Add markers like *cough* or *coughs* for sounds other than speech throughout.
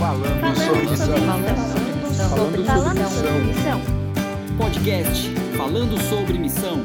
Falando sobre missão. Falando sobre missão. Podcast Falando sobre Missão.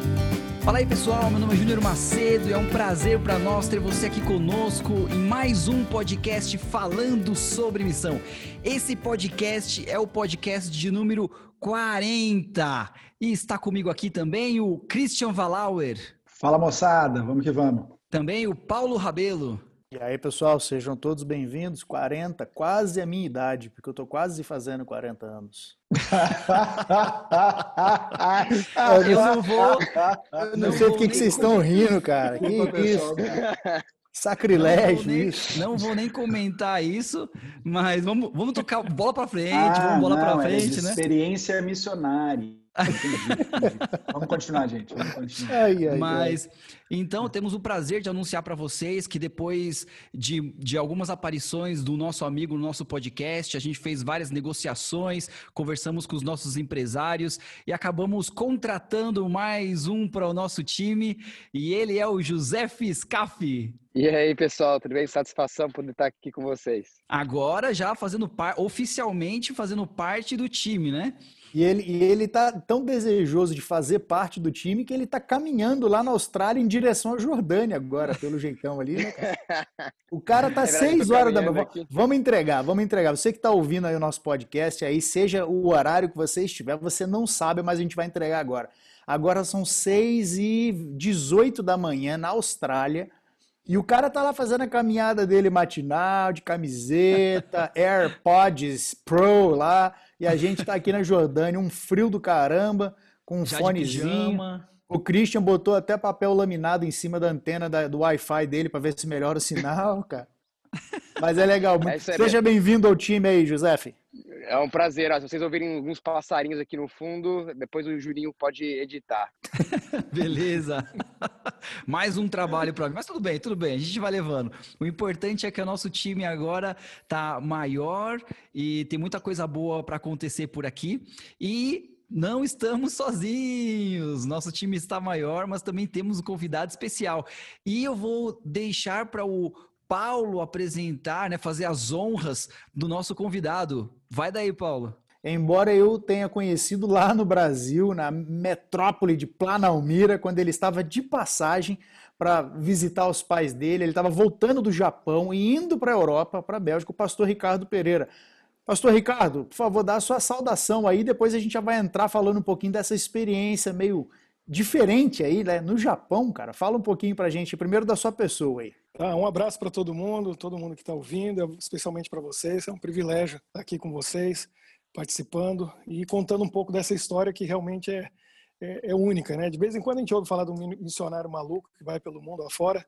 Fala aí pessoal, meu nome é Júnior Macedo e é um prazer para nós ter você aqui conosco em mais um podcast falando sobre missão. Esse podcast é o podcast de número 40 e está comigo aqui também o Christian Valauer. Fala moçada, vamos que vamos. Também o Paulo Rabelo. E aí, pessoal, sejam todos bem-vindos. 40, quase a minha idade, porque eu tô quase fazendo 40 anos. *laughs* eu não vou. Eu não, sei por que vocês estão rindo, cara. Que isso? Sacrilégio não nem, isso. Não vou nem comentar isso, mas vamos, vamos tocar bola para frente, ah, vamos bola para é frente, é né? Experiência missionária. *laughs* Vamos continuar, gente. Vamos continuar. Ai, ai, Mas, ai. então, temos o prazer de anunciar para vocês que depois de, de algumas aparições do nosso amigo no nosso podcast, a gente fez várias negociações, conversamos com os nossos empresários e acabamos contratando mais um para o nosso time, e ele é o José Fiscaf. E aí, pessoal, tudo bem? Satisfação poder estar aqui com vocês. Agora já fazendo parte, oficialmente fazendo parte do time, né? E ele, e ele tá tão desejoso de fazer parte do time que ele tá caminhando lá na Austrália em direção à Jordânia agora, pelo jeitão ali, né, cara? O cara tá É seis horas da manhã. Vamos entregar, vamos entregar. Você que tá ouvindo aí o nosso podcast aí, seja o horário que você estiver, você não sabe, mas a gente vai entregar agora. Agora são 6 e 18 da manhã na Austrália. E o cara tá lá fazendo a caminhada dele matinal, de camiseta, *laughs* AirPods Pro lá, e a gente tá aqui na Jordânia, um frio do caramba, com um Já fonezinho. O Christian botou até papel laminado em cima da antena da- do Wi-Fi dele para ver se melhora o sinal, cara. Mas é legal. É Seja bem-vindo ao time aí, José. É um prazer. ó, Se vocês ouvirem alguns passarinhos aqui no fundo, depois o Julinho pode editar. *laughs* Beleza. *laughs* Mais um trabalho para mim. Mas tudo bem, tudo bem. A gente vai levando. O importante é que o nosso time agora tá maior e tem muita coisa boa para acontecer por aqui. E não estamos sozinhos. Nosso time está maior, mas também temos um convidado especial. E eu vou deixar para o Paulo apresentar, né, fazer as honras do nosso convidado. Vai daí, Paulo. Embora eu tenha conhecido lá no Brasil, na metrópole de Planalmira, quando ele estava de passagem para visitar os pais dele, ele estava voltando do Japão e indo para a Europa, para a Bélgica, o pastor Ricardo Pereira. Pastor Ricardo, por favor, dá a sua saudação aí, depois a gente já vai entrar falando um pouquinho dessa experiência meio diferente aí, né, no Japão, cara. Fala um pouquinho pra gente, primeiro da sua pessoa aí. Tá, um abraço para todo mundo, todo mundo que está ouvindo, especialmente para vocês. É um privilégio estar aqui com vocês, participando e contando um pouco dessa história que realmente é, é, é única, né? De vez em quando a gente ouve falar de um missionário maluco que vai pelo mundo afora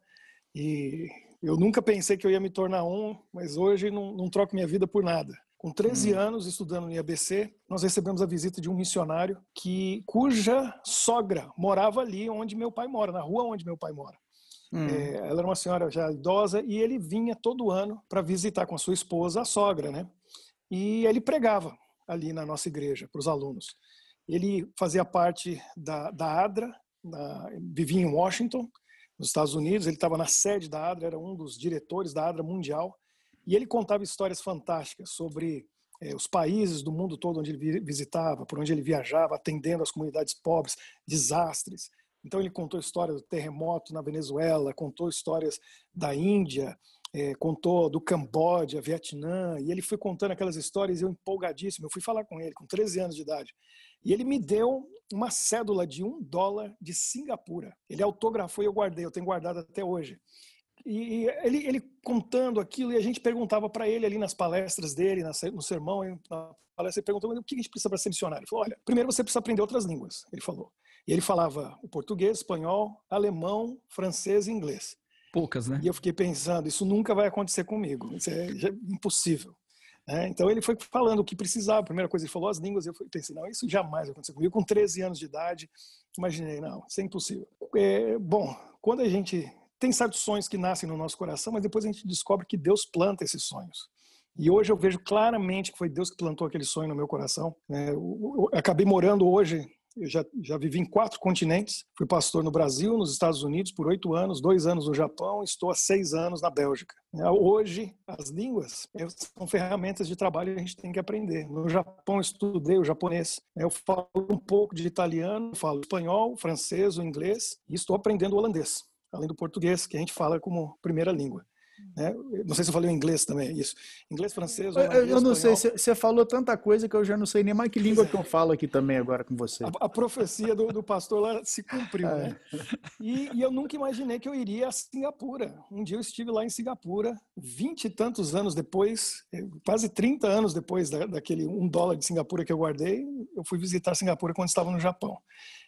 e eu nunca pensei que eu ia me tornar um, mas hoje não, não troco minha vida por nada. Com 13 anos estudando no IABC, nós recebemos a visita de um missionário que cuja sogra morava ali onde meu pai mora, na rua onde meu pai mora. É, ela era uma senhora já idosa e ele vinha todo ano para visitar com a sua esposa a sogra, né? E ele pregava ali na nossa igreja para os alunos. Ele fazia parte da, da ADRA, da- vivia em Washington, nos Estados Unidos. Ele estava na sede da ADRA, era um dos diretores da ADRA mundial. E ele contava histórias fantásticas sobre eh, os países do mundo todo onde ele vi- visitava, por onde ele viajava, atendendo as comunidades pobres, desastres. Então ele contou a história do terremoto na Venezuela, contou histórias da Índia, eh, contou do Camboja, Vietnã, e ele foi contando aquelas histórias eu empolgadíssimo. Eu fui falar com ele com 13 anos de idade. E ele me deu uma cédula de um dólar de Singapura. Ele autografou e eu guardei, eu tenho guardado até hoje. E ele, ele contando aquilo, e a gente perguntava para ele ali nas palestras dele, no sermão, na palestra, ele perguntou: "Mas o que a gente precisa para ser missionário? Ele falou: olha, primeiro você precisa aprender outras línguas, ele falou. E ele falava o português, espanhol, alemão, francês e inglês. Poucas, né? E eu fiquei pensando, isso nunca vai acontecer comigo, isso é já- impossível. né? então ele foi falando o que precisava. A primeira coisa ele falou as línguas, eu fui- pensei, não, isso jamais vai acontecer comigo. Com 13 anos de idade, imaginei, não, isso é impossível. É, bom, quando a gente tem certos sonhos que nascem no nosso coração, mas depois a gente descobre que Deus planta esses sonhos. E hoje eu vejo claramente que foi Deus que plantou aquele sonho no meu coração. né? Eu, eu acabei morando hoje Eu já, já vivi em quatro continentes. Fui pastor no Brasil, nos Estados Unidos por oito anos, dois anos no Japão, estou há seis anos na Bélgica. É, hoje, as línguas é, são ferramentas de trabalho que a gente tem que aprender. No Japão, estudei o japonês. É, eu falo um pouco de italiano, falo espanhol, francês, o inglês e estou aprendendo o holandês, além do português, que a gente fala como primeira língua. Né? Não sei se eu falei inglês também, isso. Inglês, francês, eu, eu não sei, você falou tanta coisa que eu já não sei nem mais que língua que eu falo aqui também agora com você. A, a profecia do, do, pastor lá se cumpriu, é. né? E, e, eu nunca imaginei que eu iria a Singapura. Um dia eu estive lá em Singapura, vinte e tantos anos depois, eh, quase 30 anos depois da, daquele um dólar de Singapura que eu guardei, eu fui visitar Singapura quando estava no Japão.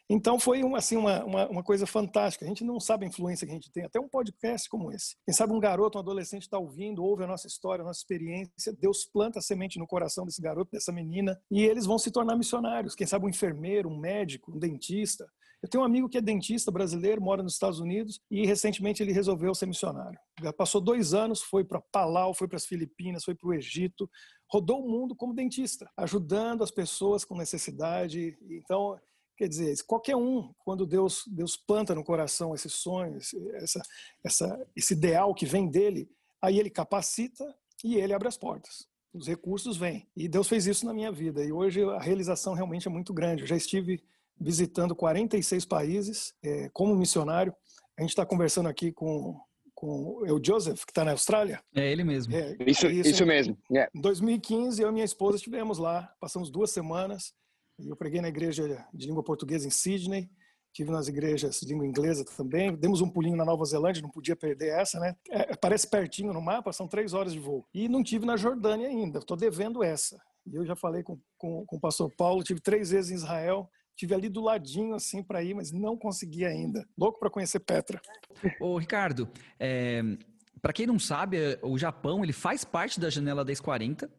Então foi um, assim, uma, uma, uma, coisa fantástica. A gente não sabe a influência que a gente tem. Até um podcast como esse. Quem sabe um garoto, um adolescente está ouvindo, ouve a nossa história, a nossa experiência. Deus planta a semente no coração desse garoto, dessa menina, e eles vão se tornar missionários. Quem sabe um enfermeiro, um médico, um dentista. Eu tenho um amigo que é dentista brasileiro, mora nos Estados Unidos e recentemente ele resolveu ser missionário. Já passou dois anos, foi para Palau, foi para as Filipinas, foi para o Egito, rodou o mundo como dentista, ajudando as pessoas com necessidade. Então, Quer dizer, qualquer um, quando Deus, Deus planta no coração esse sonho, esse, essa, essa, esse ideal que vem dele, aí ele capacita e ele abre as portas. Os recursos vêm. E Deus fez isso na minha vida. E hoje a realização realmente é muito grande. Eu já estive visitando 46 países é, como missionário. A gente está conversando aqui com, com o Joseph, que está na Austrália. É ele mesmo. É, isso, isso, isso mesmo. Yeah. Em 2015, eu e minha esposa estivemos lá, passamos duas semanas eu preguei na igreja de língua portuguesa em Sydney, tive nas igrejas de língua inglesa também. Demos um pulinho na Nova Zelândia, não podia perder essa, né? É, parece pertinho no mapa, são três horas de voo. E não tive na Jordânia ainda, estou devendo essa. E eu já falei com, com, com o pastor Paulo, tive três vezes em Israel, tive ali do ladinho assim para ir, mas não consegui ainda. Louco para conhecer Petra. Ô Ricardo, é, para quem não sabe, o Japão ele faz parte da janela 1040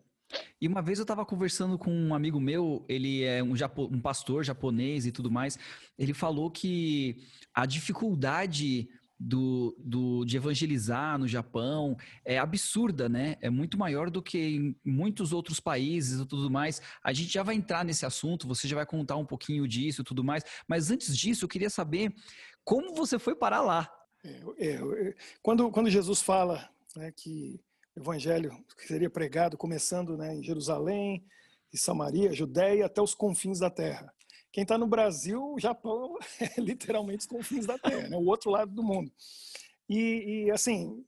e uma vez eu estava conversando com um amigo meu, ele é um, japo, um pastor japonês e tudo mais. Ele falou que a dificuldade do, do, de evangelizar no Japão é absurda, né? É muito maior do que em muitos outros países e tudo mais. A gente já vai entrar nesse assunto, você já vai contar um pouquinho disso e tudo mais. Mas antes disso, eu queria saber como você foi parar lá. É, é, quando, quando Jesus fala né, que evangelho que seria pregado começando né, em Jerusalém, e Samaria, Judéia, até os confins da terra. Quem está no Brasil, o Japão *laughs* é literalmente os confins da terra, né, o outro lado do mundo. E, e assim,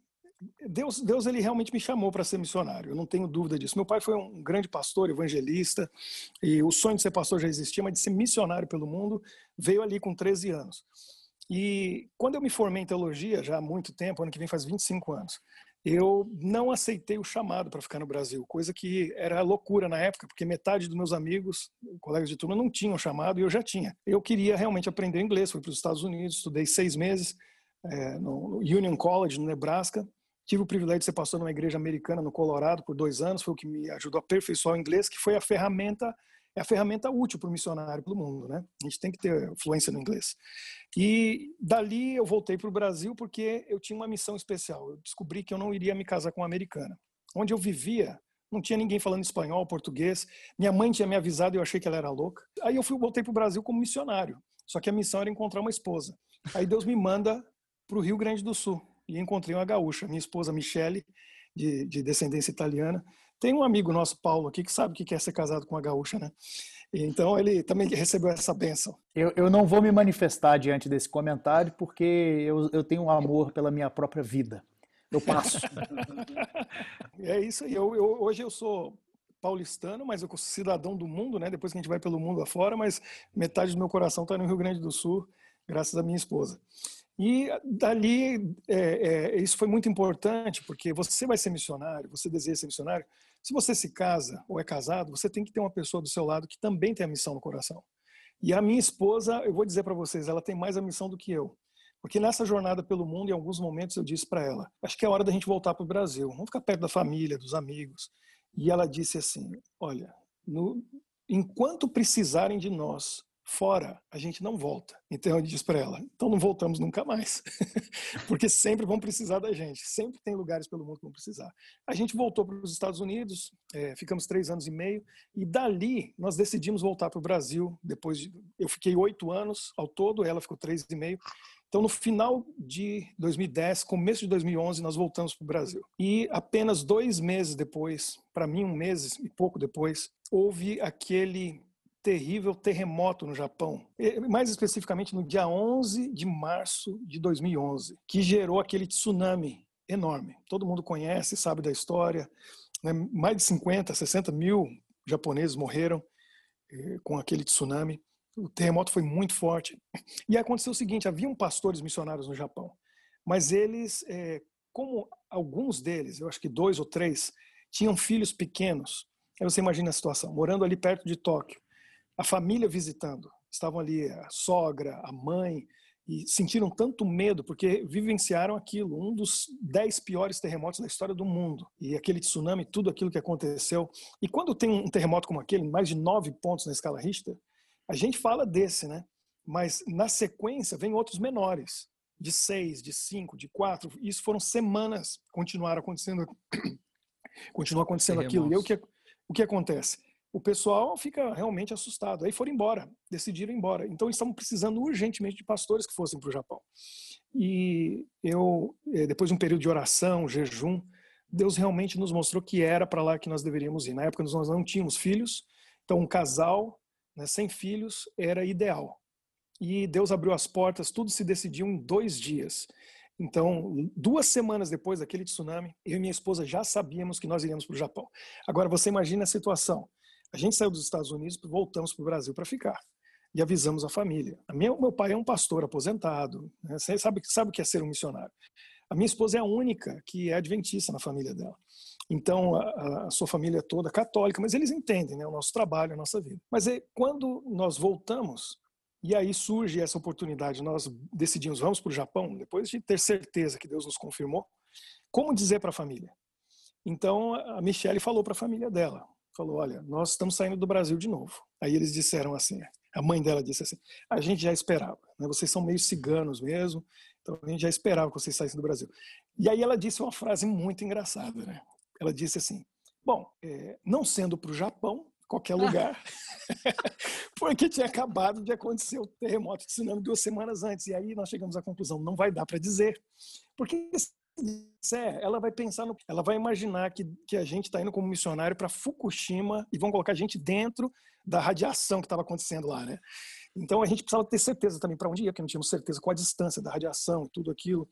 Deus, Deus ele realmente me chamou para ser missionário, eu não tenho dúvida disso. Meu pai foi um grande pastor, evangelista, e o sonho de ser pastor já existia, mas de ser missionário pelo mundo veio ali com 13 anos. E quando eu me formei em teologia, já há muito tempo, ano que vem faz 25 anos, eu não aceitei o chamado para ficar no Brasil, coisa que era loucura na época, porque metade dos meus amigos, colegas de turma, não tinham chamado e eu já tinha. Eu queria realmente aprender inglês, fui para os Estados Unidos, estudei seis meses é, no Union College, no Nebraska. Tive o privilégio de ser pastor numa igreja americana no Colorado por dois anos, foi o que me ajudou a aperfeiçoar o inglês, que foi a ferramenta é a ferramenta útil para o missionário pelo mundo, né? A gente tem que ter fluência no inglês. E dali eu voltei para o Brasil porque eu tinha uma missão especial. Eu descobri que eu não iria me casar com uma americana. Onde eu vivia, não tinha ninguém falando espanhol, português. Minha mãe tinha me avisado e eu achei que ela era louca. Aí eu fui, voltei para o Brasil como missionário. Só que a missão era encontrar uma esposa. Aí Deus me manda para o Rio Grande do Sul. E encontrei uma gaúcha, minha esposa Michele, de, de descendência italiana. Tem um amigo nosso, Paulo, aqui, que sabe o que quer ser casado com uma gaúcha, né? Então ele também recebeu essa benção. Eu, eu não vou me manifestar diante desse comentário porque eu, eu tenho um amor pela minha própria vida. Eu passo. *laughs* é isso aí. Eu, eu, hoje eu sou paulistano, mas eu sou cidadão do mundo, né? Depois que a gente vai pelo mundo afora, mas metade do meu coração está no Rio Grande do Sul, graças à minha esposa. E dali, é, é, isso foi muito importante, porque você vai ser missionário, você deseja ser missionário. Se você se casa ou é casado, você tem que ter uma pessoa do seu lado que também tem a missão no coração. E a minha esposa, eu vou dizer para vocês, ela tem mais a missão do que eu. Porque nessa jornada pelo mundo, em alguns momentos eu disse para ela: acho que é hora da gente voltar para o Brasil, vamos ficar perto da família, dos amigos. E ela disse assim: olha, no, enquanto precisarem de nós, fora, a gente não volta. Então eu disse para ela, então não voltamos nunca mais, *laughs* porque sempre vão precisar da gente, sempre tem lugares pelo mundo que vão precisar. A gente voltou para os Estados Unidos, é, ficamos três anos e meio, e dali nós decidimos voltar para o Brasil. Depois de, eu fiquei oito anos ao todo, ela ficou três e meio. Então, no final de 2010, começo de 2011, nós voltamos para o Brasil. E apenas dois meses depois, para mim, um mês e pouco depois, houve aquele terrível terremoto no Japão, mais especificamente no dia 11 de março de 2011, que gerou aquele tsunami enorme. Todo mundo conhece, sabe da história. Né? Mais de 50, 60 mil japoneses morreram eh, com aquele tsunami. O terremoto foi muito forte. E aconteceu o seguinte: haviam pastores missionários no Japão, mas eles, eh, como alguns deles, eu acho que dois ou três, tinham filhos pequenos. Aí você imagina a situação, morando ali perto de Tóquio a família visitando. Estavam ali a sogra, a mãe, e sentiram tanto medo porque vivenciaram aquilo, um dos dez piores terremotos da história do mundo. E aquele tsunami, tudo aquilo que aconteceu. E quando tem um terremoto como aquele, mais de nove pontos na escala Richter, a gente fala desse, né? Mas na sequência vem outros menores, de seis, de cinco, de quatro. Isso foram semanas, continuaram acontecendo, *coughs* continua acontecendo aquilo. E o que, o que acontece? O pessoal fica realmente assustado. Aí foram embora, decidiram ir embora. Então estavam precisando urgentemente de pastores que fossem para o Japão. E eu, eh, depois de um período de oração, jejum, Deus realmente nos mostrou que era para lá que nós deveríamos ir. Na época nós não tínhamos filhos, então um casal né, sem filhos era ideal. E Deus abriu as portas, tudo se decidiu em dois dias. Então, duas semanas depois daquele tsunami, eu e minha esposa já sabíamos que nós iríamos para o Japão. Agora, você imagina a situação. A gente saiu dos Estados Unidos, voltamos para o Brasil para ficar. E avisamos a família. A minha, meu pai é um pastor aposentado, né? Sabe, sabe o que é ser um missionário. A minha esposa é a única que é adventista na família dela. Então, a, a sua família é toda católica, mas eles entendem né, o nosso trabalho, a nossa vida. Mas é, quando nós voltamos, e aí surge essa oportunidade, nós decidimos, vamos para o Japão, depois de ter certeza que Deus nos confirmou, como dizer para a família? Então, a Michelle falou para a família dela, falou: Olha, nós estamos saindo do Brasil de novo. Aí eles disseram assim: a mãe dela disse assim: A gente já esperava, né? vocês são meio ciganos mesmo, então a gente já esperava que vocês saíssem do Brasil. E aí ela disse uma frase muito engraçada, né? Ela disse assim: Bom, é, não sendo para o Japão, qualquer lugar, *laughs* porque tinha acabado de acontecer o terremoto de tsunami duas semanas antes. E aí nós chegamos à conclusão: não vai dar para dizer, porque disser, ela vai pensar no, ela vai imaginar que, que a gente está indo como missionário para Fukushima e vão colocar a gente dentro da radiação que estava acontecendo lá, né? Então a gente precisava ter certeza também para onde ia, porque não tínhamos certeza com a distância da radiação e tudo aquilo.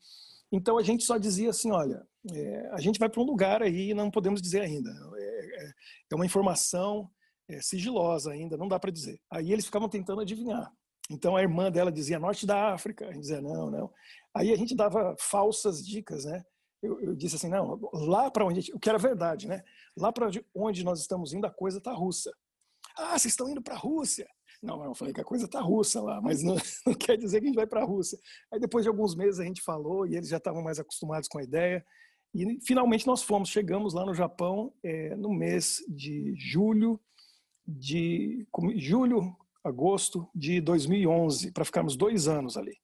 Então a gente só dizia assim, olha, é, a gente vai para um lugar aí e não podemos dizer ainda. É, é, é uma informação é, sigilosa ainda, não dá para dizer. Aí eles ficavam tentando adivinhar. Então a irmã dela dizia norte da África, a gente dizia não, não. Aí a gente dava falsas dicas, né? Eu, eu disse assim, não, lá para onde, o que era verdade, né? Lá para onde nós estamos indo, a coisa está russa. Ah, vocês estão indo para a Rússia? Não, eu falei que a coisa está russa lá, mas não, *laughs* não, quer dizer que a gente vai para a Rússia. Aí depois de alguns meses a gente falou e eles já estavam mais acostumados com a ideia. E finalmente nós fomos, chegamos lá no Japão é, no mês de julho de julho, agosto de 2011, para ficarmos dois anos ali.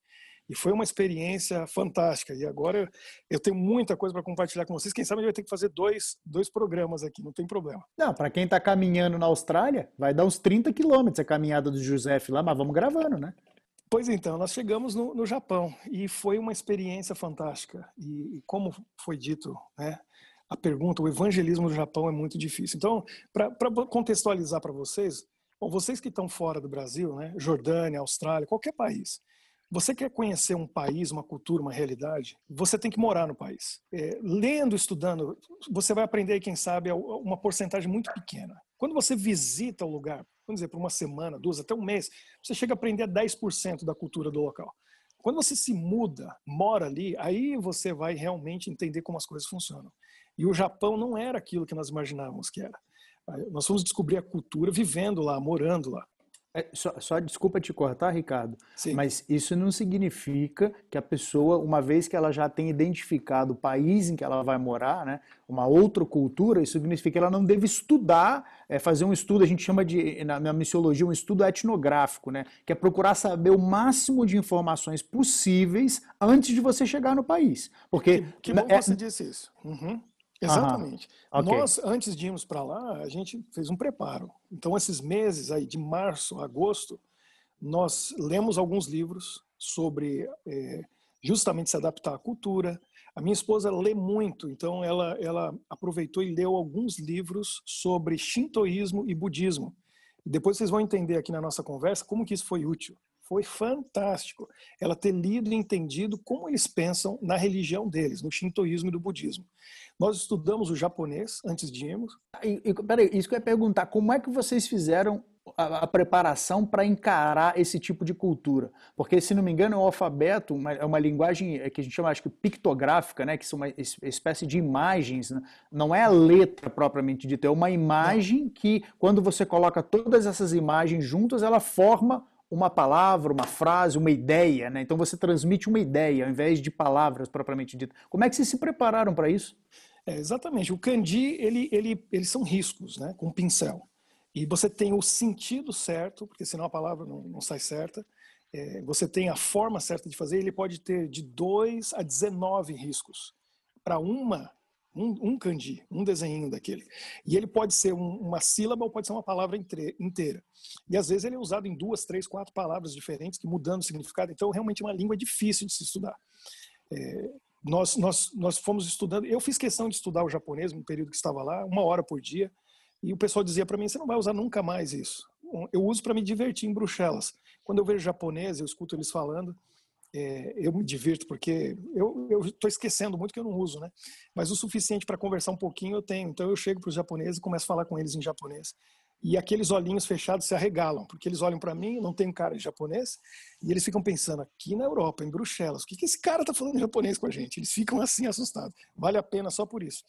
E foi uma experiência fantástica. E agora eu tenho muita coisa para compartilhar com vocês. Quem sabe a gente vai ter que fazer dois, dois programas aqui, não tem problema. Não, para quem está caminhando na Austrália, vai dar uns 30 quilômetros a caminhada do José lá, mas vamos gravando, né? Pois então, nós chegamos no, no Japão e foi uma experiência fantástica. E, e como foi dito, né? A pergunta, o evangelismo no Japão é muito difícil. Então, para contextualizar para vocês, bom, vocês que estão fora do Brasil, né, Jordânia, Austrália, qualquer país, você quer conhecer um país, uma cultura, uma realidade? Você tem que morar no país. É, lendo, estudando, você vai aprender, quem sabe, uma porcentagem muito pequena. Quando você visita o lugar, vamos dizer, por uma semana, duas, até um mês, você chega a aprender 10% da cultura do local. Quando você se muda, mora ali, aí você vai realmente entender como as coisas funcionam. E o Japão não era aquilo que nós imaginávamos que era. Nós fomos descobrir a cultura vivendo lá, morando lá. É, só, só desculpa te cortar, Ricardo, Sim. mas isso não significa que a pessoa, uma vez que ela já tem identificado o país em que ela vai morar, né, uma outra cultura, isso significa que ela não deve estudar, é, fazer um estudo, a gente chama de, na, na missiologia, um estudo etnográfico, né, que é procurar saber o máximo de informações possíveis antes de você chegar no país. Porque Que bom que é- você disse isso. Uhum. Exatamente. ok. Nós, antes de irmos para lá, a gente fez um preparo. Então, esses meses aí, de março a agosto, nós lemos alguns livros sobre eh, justamente se adaptar à cultura. A minha esposa lê muito, então ela, ela aproveitou e leu alguns livros sobre shintoísmo e budismo. E depois vocês vão entender aqui na nossa conversa como que isso foi útil. Foi fantástico ela ter lido e entendido como eles pensam na religião deles, no shintoísmo e do budismo. Nós estudamos o japonês antes de irmos. E, e, peraí, isso que eu ia perguntar, como é que vocês fizeram a, a preparação para encarar esse tipo de cultura? Porque, se não me engano, o alfabeto uma- é uma linguagem é, que a gente chama, acho que, pictográfica, né? que são uma es- espécie de imagens, né? não é a letra propriamente dita, é uma imagem que, quando você coloca todas essas imagens juntas, ela forma uma palavra, uma frase, uma ideia, né? Então você transmite uma ideia ao invés de palavras propriamente ditas. Como é que vocês se prepararam para isso? É, exatamente. O kanji, ele, ele, eles são riscos, né? Com pincel. E você tem o sentido certo, porque senão a palavra não, não sai certa. É, você tem a forma certa de fazer. Ele pode ter de 2 a 19 riscos para uma um, um kanji, um desenho daquele. E ele pode ser um- uma sílaba ou pode ser uma palavra entre- inteira. E às vezes ele é usado em duas, três, quatro palavras diferentes, que mudando o significado. Então, realmente, é uma língua difícil de se estudar. É, nós, nós, nós fomos estudando. Eu fiz questão de estudar o japonês no período que estava lá, uma hora por dia. E o pessoal dizia para mim: você não vai usar nunca mais isso. Eu uso para me divertir em Bruxelas. Quando eu vejo japonês, eu escuto eles falando, é, eu me divirto porque eu estou esquecendo muito que eu não uso, né? Mas o suficiente para conversar um pouquinho eu tenho. Então eu chego para os japoneses e começo a falar com eles em japonês. E aqueles olhinhos fechados se arregalam, porque eles olham para mim, não tenho cara de japonês, e eles ficam pensando, aqui na Europa, em Bruxelas, o que, que esse cara está falando em japonês com a gente? Eles ficam assim assustados. Vale a pena só por isso.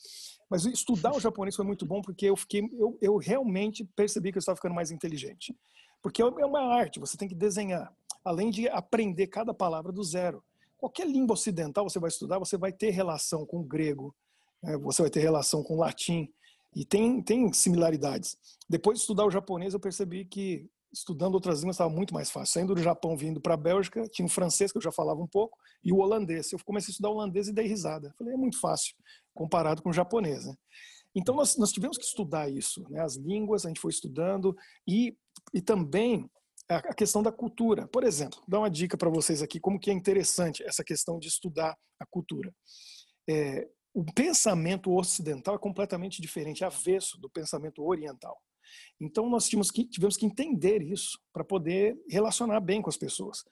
Mas estudar o japonês foi muito bom, porque eu, fiquei, eu, eu realmente percebi que eu estava ficando mais inteligente. Porque é uma arte, você tem que desenhar, além de aprender cada palavra do zero. Qualquer língua ocidental você vai estudar, você vai ter relação com o grego, né? você vai ter relação com o latim, e tem, tem similaridades. Depois de estudar o japonês, eu percebi que estudando outras línguas estava muito mais fácil. Saindo do Japão, vindo para a Bélgica, tinha o francês, que eu já falava um pouco, e o holandês. Eu comecei a estudar holandês e dei risada. Falei, é muito fácil comparado com o japonês. Né? Então, nós, nós tivemos que estudar isso, né? as línguas, a gente foi estudando, e, e também a questão da cultura. Por exemplo, dar uma dica para vocês aqui, como que é interessante essa questão de estudar a cultura. É, o pensamento ocidental é completamente diferente, avesso do pensamento oriental. Então, nós tivemos que, tivemos que entender isso para poder relacionar bem com as pessoas.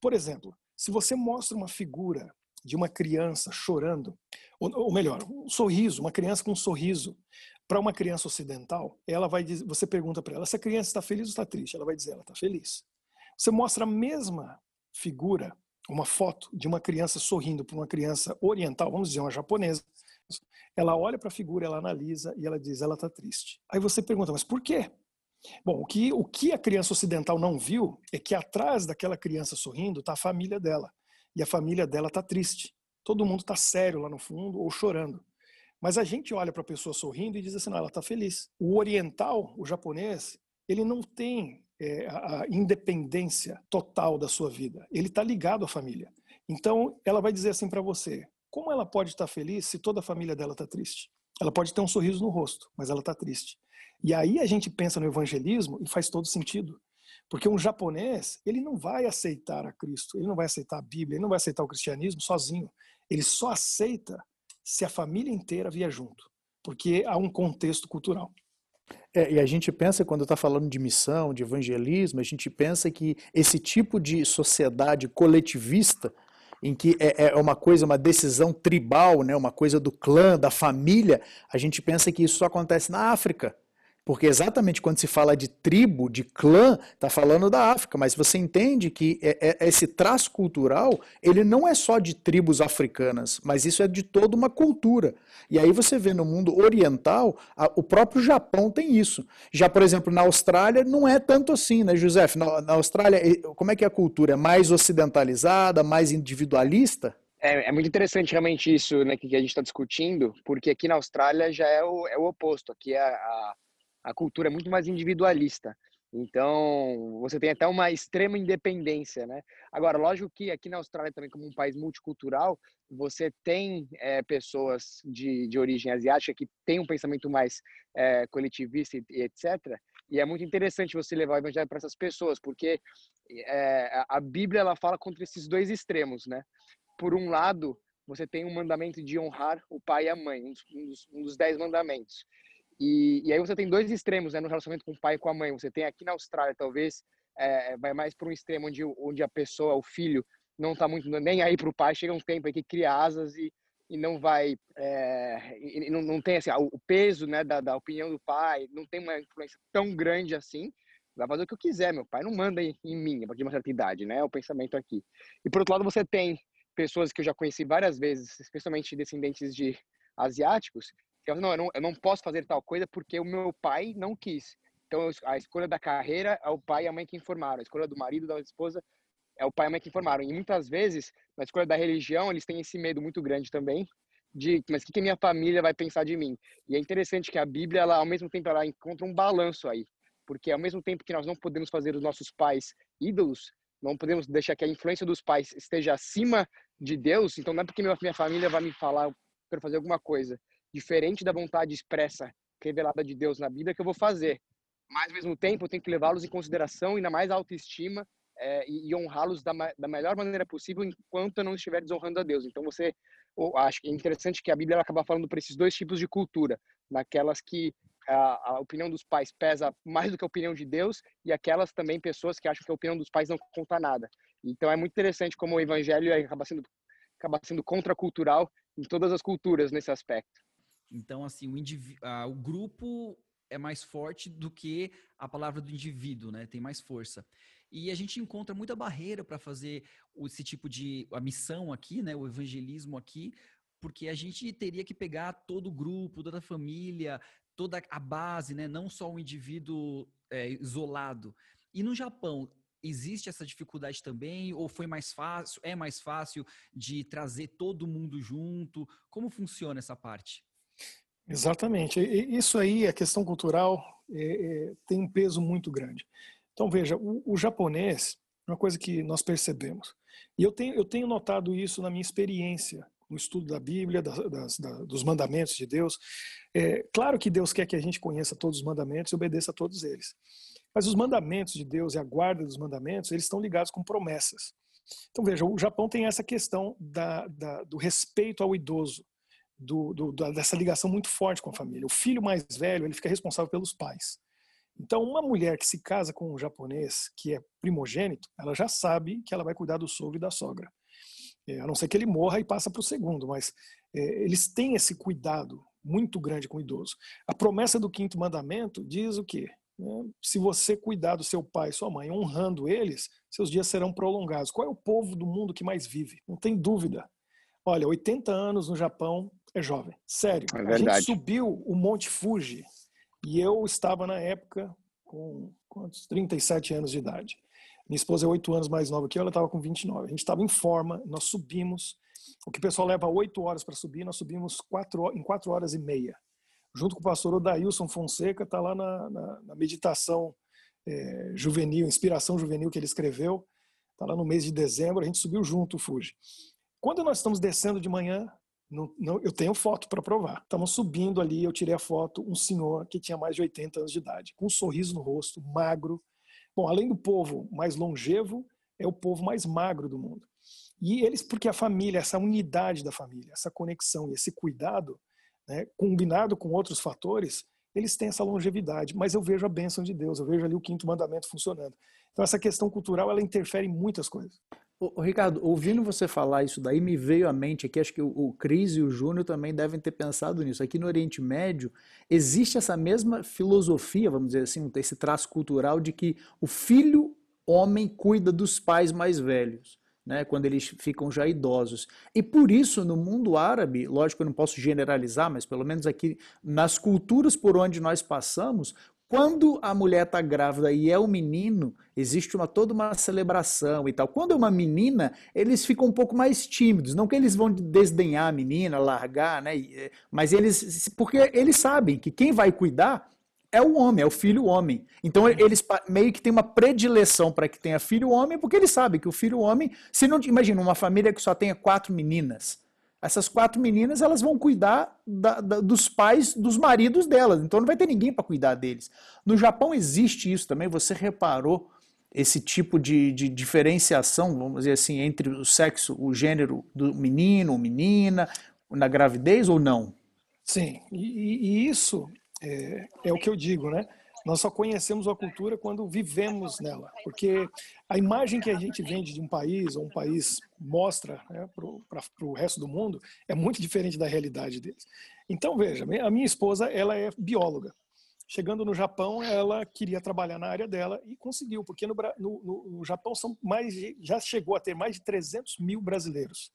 Por exemplo, se você mostra uma figura de uma criança chorando, ou, ou melhor, um sorriso, uma criança com um sorriso, para uma criança ocidental, ela vai dizer, você pergunta para ela, essa criança está feliz ou está triste? Ela vai dizer, ela está feliz. Você mostra a mesma figura, uma foto de uma criança sorrindo para uma criança oriental, vamos dizer, uma japonesa, ela olha para a figura, ela analisa e ela diz, ela está triste. Aí você pergunta, mas por quê? Bom, o que, o que a criança ocidental não viu é que atrás daquela criança sorrindo está a família dela. E a família dela está triste. Todo mundo está sério lá no fundo ou chorando. Mas a gente olha para a pessoa sorrindo e diz assim, não, ela está feliz. O oriental, o japonês, ele não tem é, a independência total da sua vida. Ele está ligado à família. Então, ela vai dizer assim para você, como ela pode estar feliz se toda a família dela está triste? Ela pode ter um sorriso no rosto, mas ela está triste. E aí a gente pensa no evangelismo e faz todo sentido. Porque um japonês, ele não vai aceitar a Cristo, ele não vai aceitar a Bíblia, ele não vai aceitar o cristianismo sozinho. Ele só aceita se a família inteira vier junto, porque há um contexto cultural. É, e a gente pensa, quando está falando de missão, de evangelismo, a gente pensa que esse tipo de sociedade coletivista, em que é, é uma coisa, uma decisão tribal, né, uma coisa do clã, da família, a gente pensa que isso só acontece na África. Porque exatamente quando se fala de tribo, de clã, está falando da África, mas você entende que é, é, esse traço cultural, ele não é só de tribos africanas, mas isso é de toda uma cultura. E aí você vê no mundo oriental, o próprio Japão tem isso. Já, por exemplo, na Austrália não é tanto assim, né, José? Na, na Austrália, como é que é a cultura? É mais ocidentalizada, mais individualista? É, é, muito interessante realmente isso né, que a gente está discutindo, porque aqui na Austrália já é o, é o oposto. Aqui é a, a, cultura é muito mais individualista. Então, você tem até uma extrema independência, né? Agora, lógico que aqui na Austrália também, como um país multicultural, você tem é, pessoas de, de origem asiática que têm um pensamento mais é, coletivista e etc. E é muito interessante você levar o evangelho para essas pessoas, porque é, a Bíblia ela fala contra esses dois extremos, né? por um lado, você tem um mandamento de honrar o pai e a mãe, um dos, um dos dez mandamentos. E, e, aí você tem dois extremos né, no relacionamento com o pai e com a mãe. Você tem aqui na Austrália, talvez, é, vai mais para um extremo onde, onde a pessoa, o filho, não está muito nem aí para o pai. Chega um tempo aí que cria asas e, e não vai, é, e não, não tem assim, o peso né, da, da opinião do pai, não tem uma influência tão grande assim vai fazer o que eu quiser, meu pai não manda em, em mim a partir de uma certa idade, né? É o pensamento aqui. E por outro lado, você tem pessoas que eu já conheci várias vezes, especialmente descendentes de asiáticos, falam, não, eu não, eu não posso fazer tal coisa porque o meu pai não quis. Então, a escolha da carreira é o pai e a mãe que informaram, a escolha do marido, da esposa, é o pai e a mãe que informaram. E muitas vezes, na escolha da religião, eles têm esse medo muito grande também, de, mas o que, que minha família vai pensar de mim? E é interessante que a Bíblia, ela, ao mesmo tempo, ela encontra um balanço aí, porque ao mesmo tempo que nós não podemos fazer os nossos pais ídolos, não podemos deixar que a influência dos pais esteja acima de Deus, então não é porque minha família vai me falar para fazer alguma coisa diferente da vontade expressa, revelada de Deus na Bíblia que eu vou fazer. Mas, ao mesmo tempo, eu tenho que levá-los em consideração, ainda mais autoestima, é, e, e honrá-los da, da, melhor maneira possível enquanto eu não estiver desonrando a Deus. Então, você, eu acho é interessante que a Bíblia acaba falando para esses dois tipos de cultura, naquelas que a, a, opinião dos pais pesa mais do que a opinião de Deus e aquelas também pessoas que acham que a opinião dos pais não conta nada. Então é muito interessante como o evangelho acaba sendo acaba sendo contracultural em todas as culturas nesse aspecto. Então assim, o, ah, o grupo é mais forte do que a palavra do indivíduo, né? Tem mais força. E a gente encontra muita barreira para fazer esse tipo de a missão aqui, né? O evangelismo aqui, porque a gente teria que pegar todo o grupo, toda a família, toda a base, né? não só o indivíduo é, isolado. E no Japão, existe essa dificuldade também? Ou foi mais fácil, é mais fácil de trazer todo mundo junto? Como funciona essa parte? Exatamente. Isso aí, a questão cultural, é, é, tem um peso muito grande. Então, veja, o, o japonês, uma coisa que nós percebemos, e eu tenho, eu tenho notado isso na minha experiência no estudo da Bíblia, das, das, dos mandamentos de Deus. É, claro que Deus quer que a gente conheça todos os mandamentos e obedeça a todos eles. Mas os mandamentos de Deus e a guarda dos mandamentos, eles estão ligados com promessas. Então veja, o Japão tem essa questão da, da, do respeito ao idoso, do, do, dessa ligação muito forte com a família. O filho mais velho, ele fica responsável pelos pais. Então, uma mulher que se casa com um japonês que é primogênito, ela já sabe que ela vai cuidar do sogro e da sogra. É, a não ser que ele morra e passa para o segundo, mas é, eles têm esse cuidado muito grande com o idoso. A promessa do quinto mandamento diz o quê? É, se você cuidar do seu pai e sua mãe, honrando eles, seus dias serão prolongados. Qual é o povo do mundo que mais vive? Não tem dúvida. Olha, 80 anos no Japão é jovem. Sério. É a gente subiu o Monte Fuji e eu estava na época com quantos? 37 anos de idade. Minha esposa é oito anos mais nova que eu, ela estava com 29. A gente estava em forma, nós subimos. O que o pessoal leva oito horas para subir, nós subimos quatro, em quatro horas e meia. Junto com o pastor Odailson Fonseca, está lá na, na, na meditação é, juvenil, inspiração juvenil que ele escreveu. Está lá no mês de dezembro, a gente subiu junto o Fuji. Quando nós estamos descendo de manhã, não, não, eu tenho foto para provar. Estamos subindo ali, eu tirei a foto, um senhor que tinha mais de 80 anos de idade, com um sorriso no rosto, magro, Bom, além do povo mais longevo, é o povo mais magro do mundo. E eles, porque a família, essa unidade da família, essa conexão e esse cuidado, né, combinado com outros fatores, eles têm essa longevidade. Mas eu vejo a bênção de Deus, eu vejo ali o quinto mandamento funcionando. Então essa questão cultural, ela interfere em muitas coisas. Ô, Ricardo, ouvindo você falar isso daí, me veio à mente aqui, acho que o, o Cris e o Júnior também devem ter pensado nisso. Aqui no Oriente Médio existe essa mesma filosofia, vamos dizer assim, esse traço cultural de que o filho homem cuida dos pais mais velhos. Né, quando eles ficam já idosos. E por isso, no mundo árabe, lógico eu não posso generalizar, mas pelo menos aqui nas culturas por onde nós passamos, quando a mulher está grávida e é o um menino, existe uma, toda uma celebração e tal. Quando é uma menina, eles ficam um pouco mais tímidos. Não que eles vão desdenhar a menina, largar, né? Eh, mas eles. Porque eles sabem que quem vai cuidar é o homem, é o filho homem. Então eles meio que têm uma predileção para que tenha filho homem, porque eles sabem que o filho homem, se não imagina uma família que só tenha quatro meninas, essas quatro meninas elas vão cuidar da, da, dos pais, dos maridos delas. Então não vai ter ninguém para cuidar deles. No Japão existe isso também. Você reparou esse tipo de, de, diferenciação, vamos dizer assim, entre o sexo, o gênero do menino ou menina na gravidez ou não? Sim, e, e isso é, é o que eu digo, né? Nós só conhecemos a cultura quando vivemos nela, porque a imagem que a gente vende de um país ou um país mostra né, para o resto do mundo é muito diferente da realidade deles. Então veja, a minha esposa ela é bióloga. Chegando no Japão, ela queria trabalhar na área dela e conseguiu, porque no, no, no Japão são mais de, já chegou a ter mais de 300 mil brasileiros.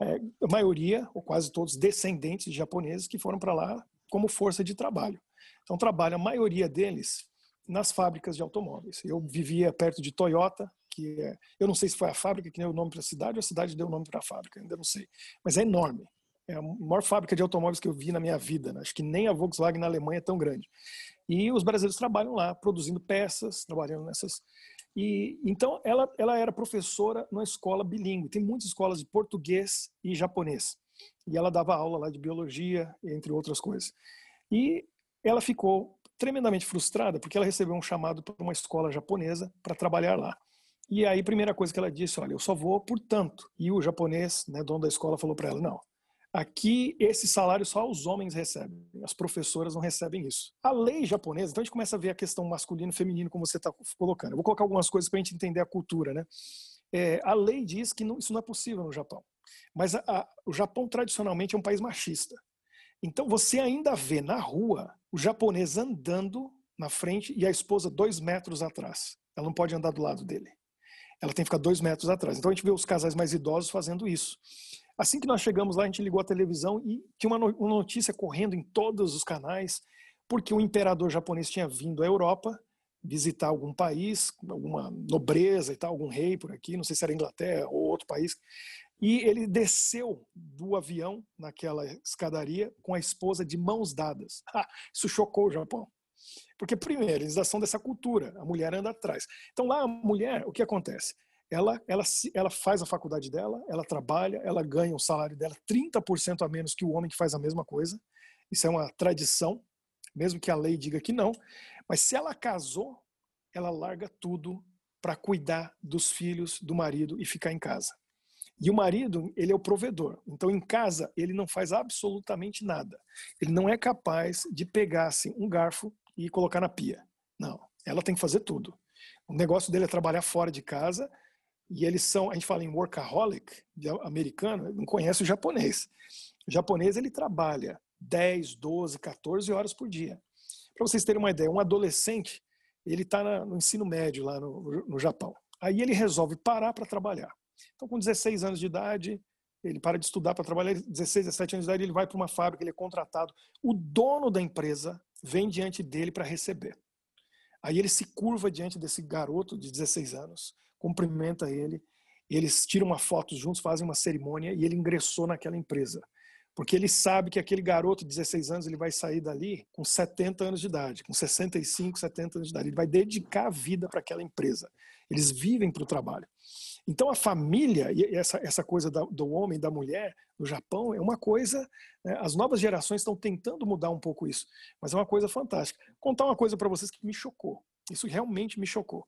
É, a maioria, ou quase todos, descendentes de japoneses que foram para lá como força de trabalho. Então, trabalha a maioria deles nas fábricas de automóveis. Eu vivia perto de Toyota, que é, eu não sei se foi a fábrica que deu o nome para a cidade ou a cidade deu o nome para a fábrica, ainda não sei. Mas é enorme. É a maior fábrica de automóveis que eu vi na minha vida. Né? Acho que nem a Volkswagen na Alemanha é tão grande. E os brasileiros trabalham lá, produzindo peças, trabalhando nessas. E então ela ela era professora numa escola bilíngue. Tem muitas escolas de português e japonês. E ela dava aula lá de biologia, entre outras coisas. E ela ficou tremendamente frustrada porque ela recebeu um chamado para uma escola japonesa para trabalhar lá. E aí, a primeira coisa que ela disse, olha, eu só vou por tanto. E o japonês, né, dono da escola, falou para ela, não, aqui esse salário só os homens recebem, as professoras não recebem isso. A lei japonesa, então a gente começa a ver a questão masculino e feminino, como você está colocando. Eu vou colocar algumas coisas para a gente entender a cultura, né? É, a lei diz que não, isso não é possível no Japão. Mas a, a, o Japão tradicionalmente é um país machista. Então você ainda vê na rua o japonês andando na frente e a esposa dois metros atrás. Ela não pode andar do lado dele. Ela tem que ficar dois metros atrás. Então a gente vê os casais mais idosos fazendo isso. Assim que nós chegamos lá, a gente ligou a televisão e tinha uma notícia correndo em todos os canais, porque o imperador japonês tinha vindo à Europa visitar algum país, alguma nobreza e tal, algum rei por aqui, não sei se era Inglaterra ou outro país, e ele desceu do avião naquela escadaria com a esposa de mãos dadas. *laughs* isso chocou o Japão. Porque, primeiro, eles são dessa cultura, a mulher anda atrás. Então, lá, a mulher, o que acontece? Ela, ela, ela faz a faculdade dela, ela trabalha, ela ganha o salário dela 30% a menos que o homem que faz a mesma coisa. Isso é uma tradição, mesmo que a lei diga que não. Mas se ela casou, ela larga tudo para cuidar dos filhos, do marido e ficar em casa. E o marido, ele é o provedor. Então, em casa, ele não faz absolutamente nada. Ele não é capaz de pegar assim, um garfo e colocar na pia. Não, ela tem que fazer tudo. O negócio dele é trabalhar fora de casa e eles são, a gente fala em workaholic, americano, não conhece o japonês. O japonês, ele trabalha 10, 12, 14 horas por dia. Para vocês terem uma ideia, um adolescente, ele está no ensino médio lá no, no Japão. Aí ele resolve parar para trabalhar. Então, com 16 anos de idade, ele para de estudar para trabalhar, 16, 17 anos de idade, ele vai para uma fábrica, ele é contratado. O dono da empresa vem diante dele para receber. Aí ele se curva diante desse garoto de 16 anos, cumprimenta ele, eles tiram uma foto juntos, fazem uma cerimônia e ele ingressou naquela empresa. Porque ele sabe que aquele garoto de 16 anos ele vai sair dali com 70 anos de idade, com 65, 70 anos de idade. Ele vai dedicar a vida para aquela empresa. Eles vivem para o trabalho. Então a família e essa, essa coisa da, do homem da mulher no Japão é uma coisa. Né, as novas gerações estão tentando mudar um pouco isso, mas é uma coisa fantástica. Contar uma coisa para vocês que me chocou. Isso realmente me chocou.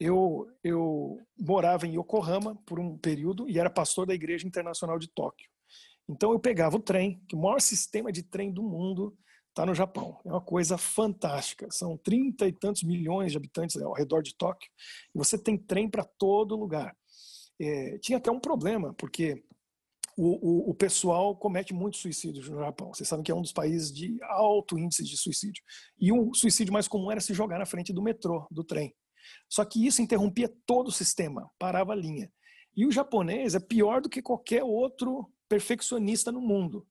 Eu, eu morava em Yokohama por um período e era pastor da Igreja Internacional de Tóquio. Então eu pegava o trem, que o maior sistema de trem do mundo está no Japão. É uma coisa fantástica. São trinta e tantos milhões de habitantes ao redor de Tóquio e você tem trem para todo lugar é, tinha até um problema, porque o, o, o, pessoal comete muitos suicídios no Japão. Vocês sabem que é um dos países de alto índice de suicídio. E o suicídio mais comum era se jogar na frente do metrô, do trem. Só que isso interrompia todo o sistema, parava a linha. E o japonês é pior do que qualquer outro perfeccionista no mundo.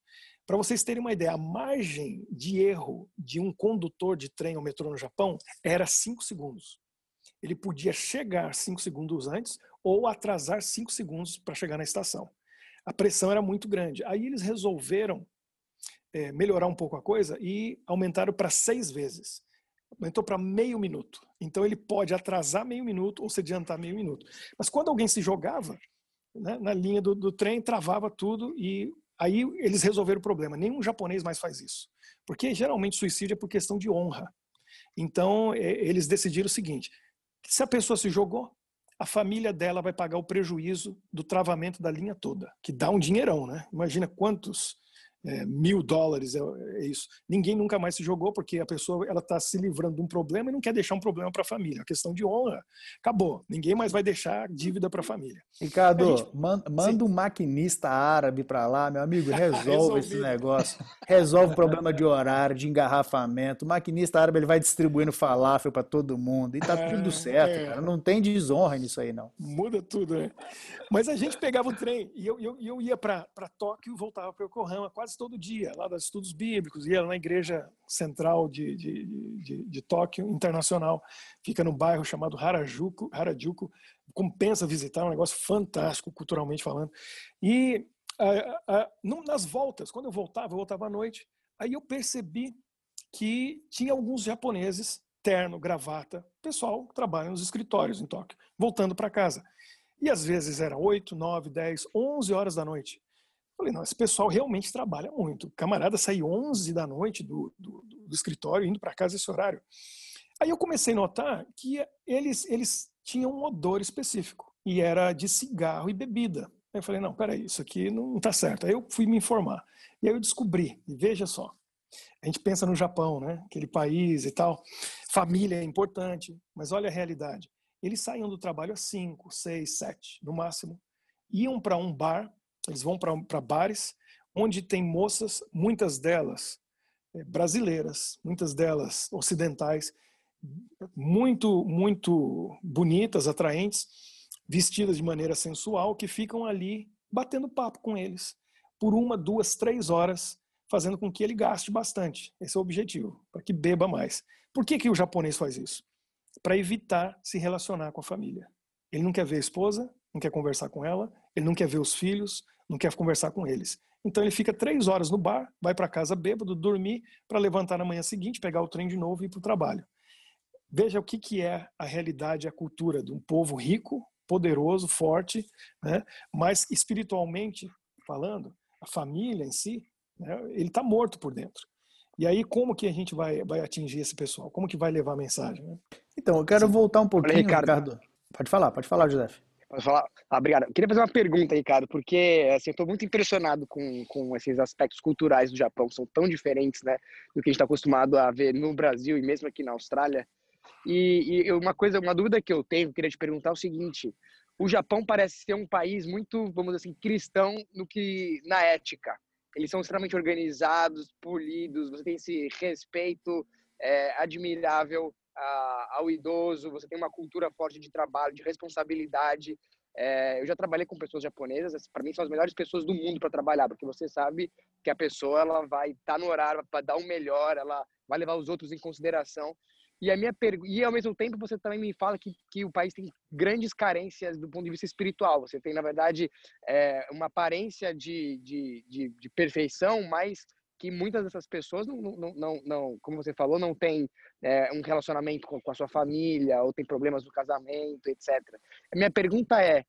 Para vocês terem uma ideia, a margem de erro de um condutor de trem ou metrô no Japão era 5 segundos. Ele podia chegar 5 segundos antes ou atrasar 5 segundos para chegar na estação. A pressão era muito grande. Aí eles resolveram é, melhorar um pouco a coisa e aumentaram para seis vezes. Aumentou para meio minuto. Então ele pode atrasar meio minuto ou se adiantar meio minuto. Mas quando alguém se jogava né, na linha do, do trem, travava tudo e Aí eles resolveram o problema. Nenhum japonês mais faz isso. Porque geralmente suicídio é por questão de honra. Então eles decidiram o seguinte: se a pessoa se jogou, a família dela vai pagar o prejuízo do travamento da linha toda, que dá um dinheirão, né? Imagina quantos é, mil dólares, é, é, isso. Ninguém nunca mais se jogou porque a pessoa ela está se livrando de um problema e não quer deixar um problema para a família. A questão de honra acabou. Ninguém mais vai deixar dívida para a família. Ricardo, gente... manda, manda um maquinista árabe para lá, meu amigo, *laughs* resolve esse negócio. Resolve o problema de horário, de engarrafamento. O maquinista árabe ele vai distribuindo falafel para todo mundo e tá é, tudo certo, é. cara. Não tem desonra nisso aí não. Muda tudo, né? Mas a gente pegava o trem e eu, eu, eu ia para Tóquio e voltava para Yokohama quase quase todo dia, lá dos estudos bíblicos, ia na igreja central de, de, de, de Tóquio, internacional, fica no bairro chamado Harajuku, Harajuku, compensa visitar, é um negócio fantástico, culturalmente falando. E a, a, nas voltas, quando eu voltava, eu voltava à noite, aí eu percebi que tinha alguns japoneses, terno, gravata, pessoal trabalha nos escritórios em Tóquio, voltando para casa. E às vezes era 8, 9, 10, 11 horas da noite. Falei, não, esse pessoal realmente trabalha muito. O camarada sai 11 da noite do, do, do escritório, indo para casa esse horário. Aí eu comecei a notar que eles, eles tinham um odor específico, e era de cigarro e bebida. Aí eu falei, não, peraí, isso aqui não está certo. Aí eu fui me informar. E aí eu descobri, e veja só, a gente pensa no Japão, né? aquele país e tal, família é importante, mas olha a realidade. Eles saíam do trabalho às 5, 6, 7, no máximo, iam para um bar eles vão para bares onde tem moças, muitas delas é, brasileiras, muitas delas ocidentais, muito, muito bonitas, atraentes, vestidas de maneira sensual, que ficam ali batendo papo com eles por uma, duas, três horas, fazendo com que ele gaste bastante. Esse é o objetivo, para que beba mais. Por que, que o japonês faz isso? Para evitar se relacionar com a família. Ele não quer ver a esposa, não quer conversar com ela, ele não quer ver os filhos, não quer conversar com eles. Então ele fica três horas no bar, vai para casa bêbado, dormir, para levantar na manhã seguinte, pegar o trem de novo e ir para o trabalho. Veja o que, que é a realidade, a cultura de um povo rico, poderoso, forte, né? mas espiritualmente falando, a família em si, né? ele está morto por dentro. E aí, como que a gente vai, vai atingir esse pessoal? Como que vai levar a mensagem? Né? Então, eu quero voltar um pouquinho, Ricardo. Ricardo. Pode falar, pode falar, José. Falar? Ah, obrigado. Queria fazer uma pergunta, Ricardo, porque assim, eu estou muito impressionado com, com esses aspectos culturais do Japão, que são tão diferentes né, do que a gente está acostumado a ver no Brasil e mesmo aqui na Austrália. E, e, uma coisa, uma dúvida que eu tenho, queria te perguntar é o seguinte: o Japão parece ser um país muito, vamos dizer assim, cristão no que na ética. Eles são extremamente organizados, polidos, você tem esse respeito é, admirável ao idoso, você tem uma cultura forte de trabalho, de responsabilidade. É, eu já trabalhei com pessoas japonesas, para mim são as melhores pessoas do mundo para trabalhar, porque você sabe que a pessoa ela vai estar tá no horário para dar o melhor, ela vai levar os outros em consideração. E a minha pergunta, e ao mesmo tempo você também me fala que, que o país tem grandes carências do ponto de vista espiritual. Você tem na verdade é, uma aparência de, de, de, de perfeição, mas que muitas dessas pessoas não, não, não, não como você falou, não tem é, um relacionamento com, com, a sua família ou tem problemas no casamento, etc. A minha pergunta é,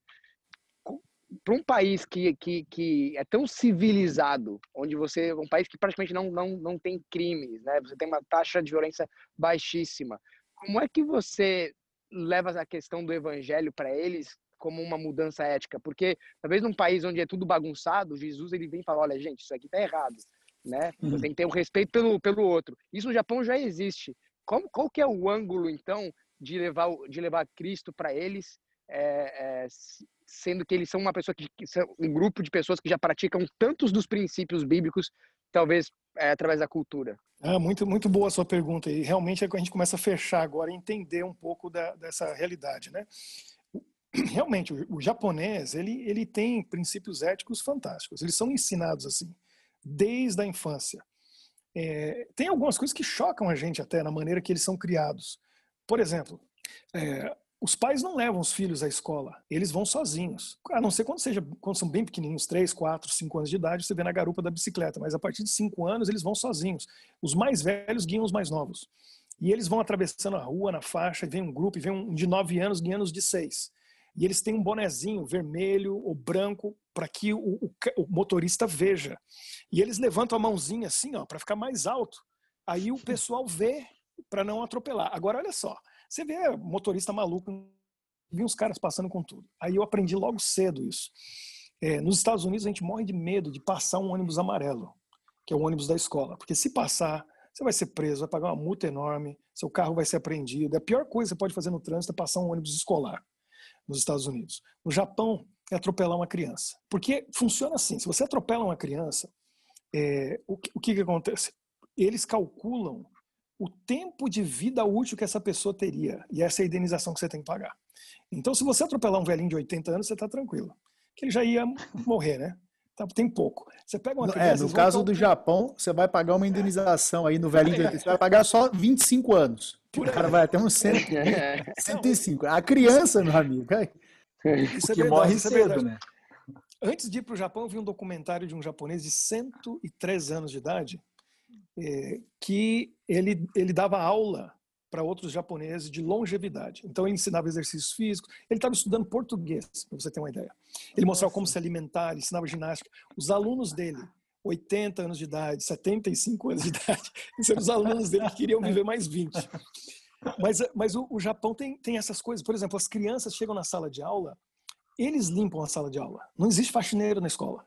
para um país que, que, que é tão civilizado, onde você um país que praticamente não, não, não tem crimes, né? Você tem uma taxa de violência baixíssima. Como é que você leva a questão do evangelho para eles como uma mudança ética? Porque talvez num país onde é tudo bagunçado, Jesus ele vem e fala, olha gente, isso aqui tá errado né? Uhum. Você tem que ter um respeito pelo, pelo outro. Isso no Japão já existe. Como, qual que é o ângulo, então, de levar, de levar Cristo para eles é, é, sendo que eles são uma pessoa que, que, são um grupo de pessoas que já praticam tantos dos princípios bíblicos, talvez é, através da cultura? Ah, muito, muito boa a sua pergunta. E realmente é que a gente começa a fechar agora entender um pouco da, dessa realidade, né? *clears throat* Realmente, o, o japonês, ele, ele tem princípios éticos fantásticos. Eles são ensinados assim, desde a infância. É, tem algumas coisas que chocam a gente até na maneira que eles são criados. Por exemplo, é, os pais não levam os filhos à escola, eles vão sozinhos. A não ser quando, seja, quando são bem pequenininhos, 3, 4, 5 anos de idade, você vê na garupa da bicicleta, mas a partir de 5 anos eles vão sozinhos. Os mais velhos guiam os mais novos. E eles vão atravessando a rua na faixa, e vem um grupo, e vem um de 9 anos guiando os de 6. E eles têm um bonezinho vermelho ou branco para que o, o, o, motorista veja. E eles levantam a mãozinha assim, ó, para ficar mais alto. Aí o pessoal vê para não atropelar. Agora olha só, você vê motorista maluco, vi uns caras passando com tudo. Aí eu aprendi logo cedo isso. É, nos Estados Unidos a gente morre de medo de passar um ônibus amarelo, que é o ônibus da escola, porque se passar, você vai ser preso, vai pagar uma multa enorme, seu carro vai ser apreendido. É a pior coisa que você pode fazer no trânsito é passar um ônibus escolar nos Estados Unidos. No Japão, é atropelar uma criança. Porque funciona assim: se você atropela uma criança, é, o, que, o que, que acontece? Eles calculam o tempo de vida útil que essa pessoa teria. E essa é a indenização que você tem que pagar. Então, se você atropelar um velhinho de 80 anos, você está tranquilo. Que ele já ia morrer, né? Tá, tem pouco. Você pega uma criança, É, no caso do Japão, você vai pagar uma indenização aí no velhinho de 80 você vai pagar só 25 anos. O cara vai até uns 100, 105. *laughs* A criança, meu amigo. Isso é que morre é cedo, né? Antes de ir para o Japão, eu vi um documentário de um japonês de 103 anos de idade é, que ele, ele dava aula para outros japoneses de longevidade. Então ele ensinava exercícios físicos, ele estava estudando português, para você ter uma ideia. Ele mostrava como se alimentar, ele ensinava ginástica. Os alunos dele, 80 anos de idade, 75 anos de idade, *laughs* eram os alunos dele que queriam viver mais 20. Mas, mas o, o Japão tem, tem essas coisas. Por exemplo, as crianças chegam na sala de aula, eles limpam a sala de aula. Não existe faxineiro na escola.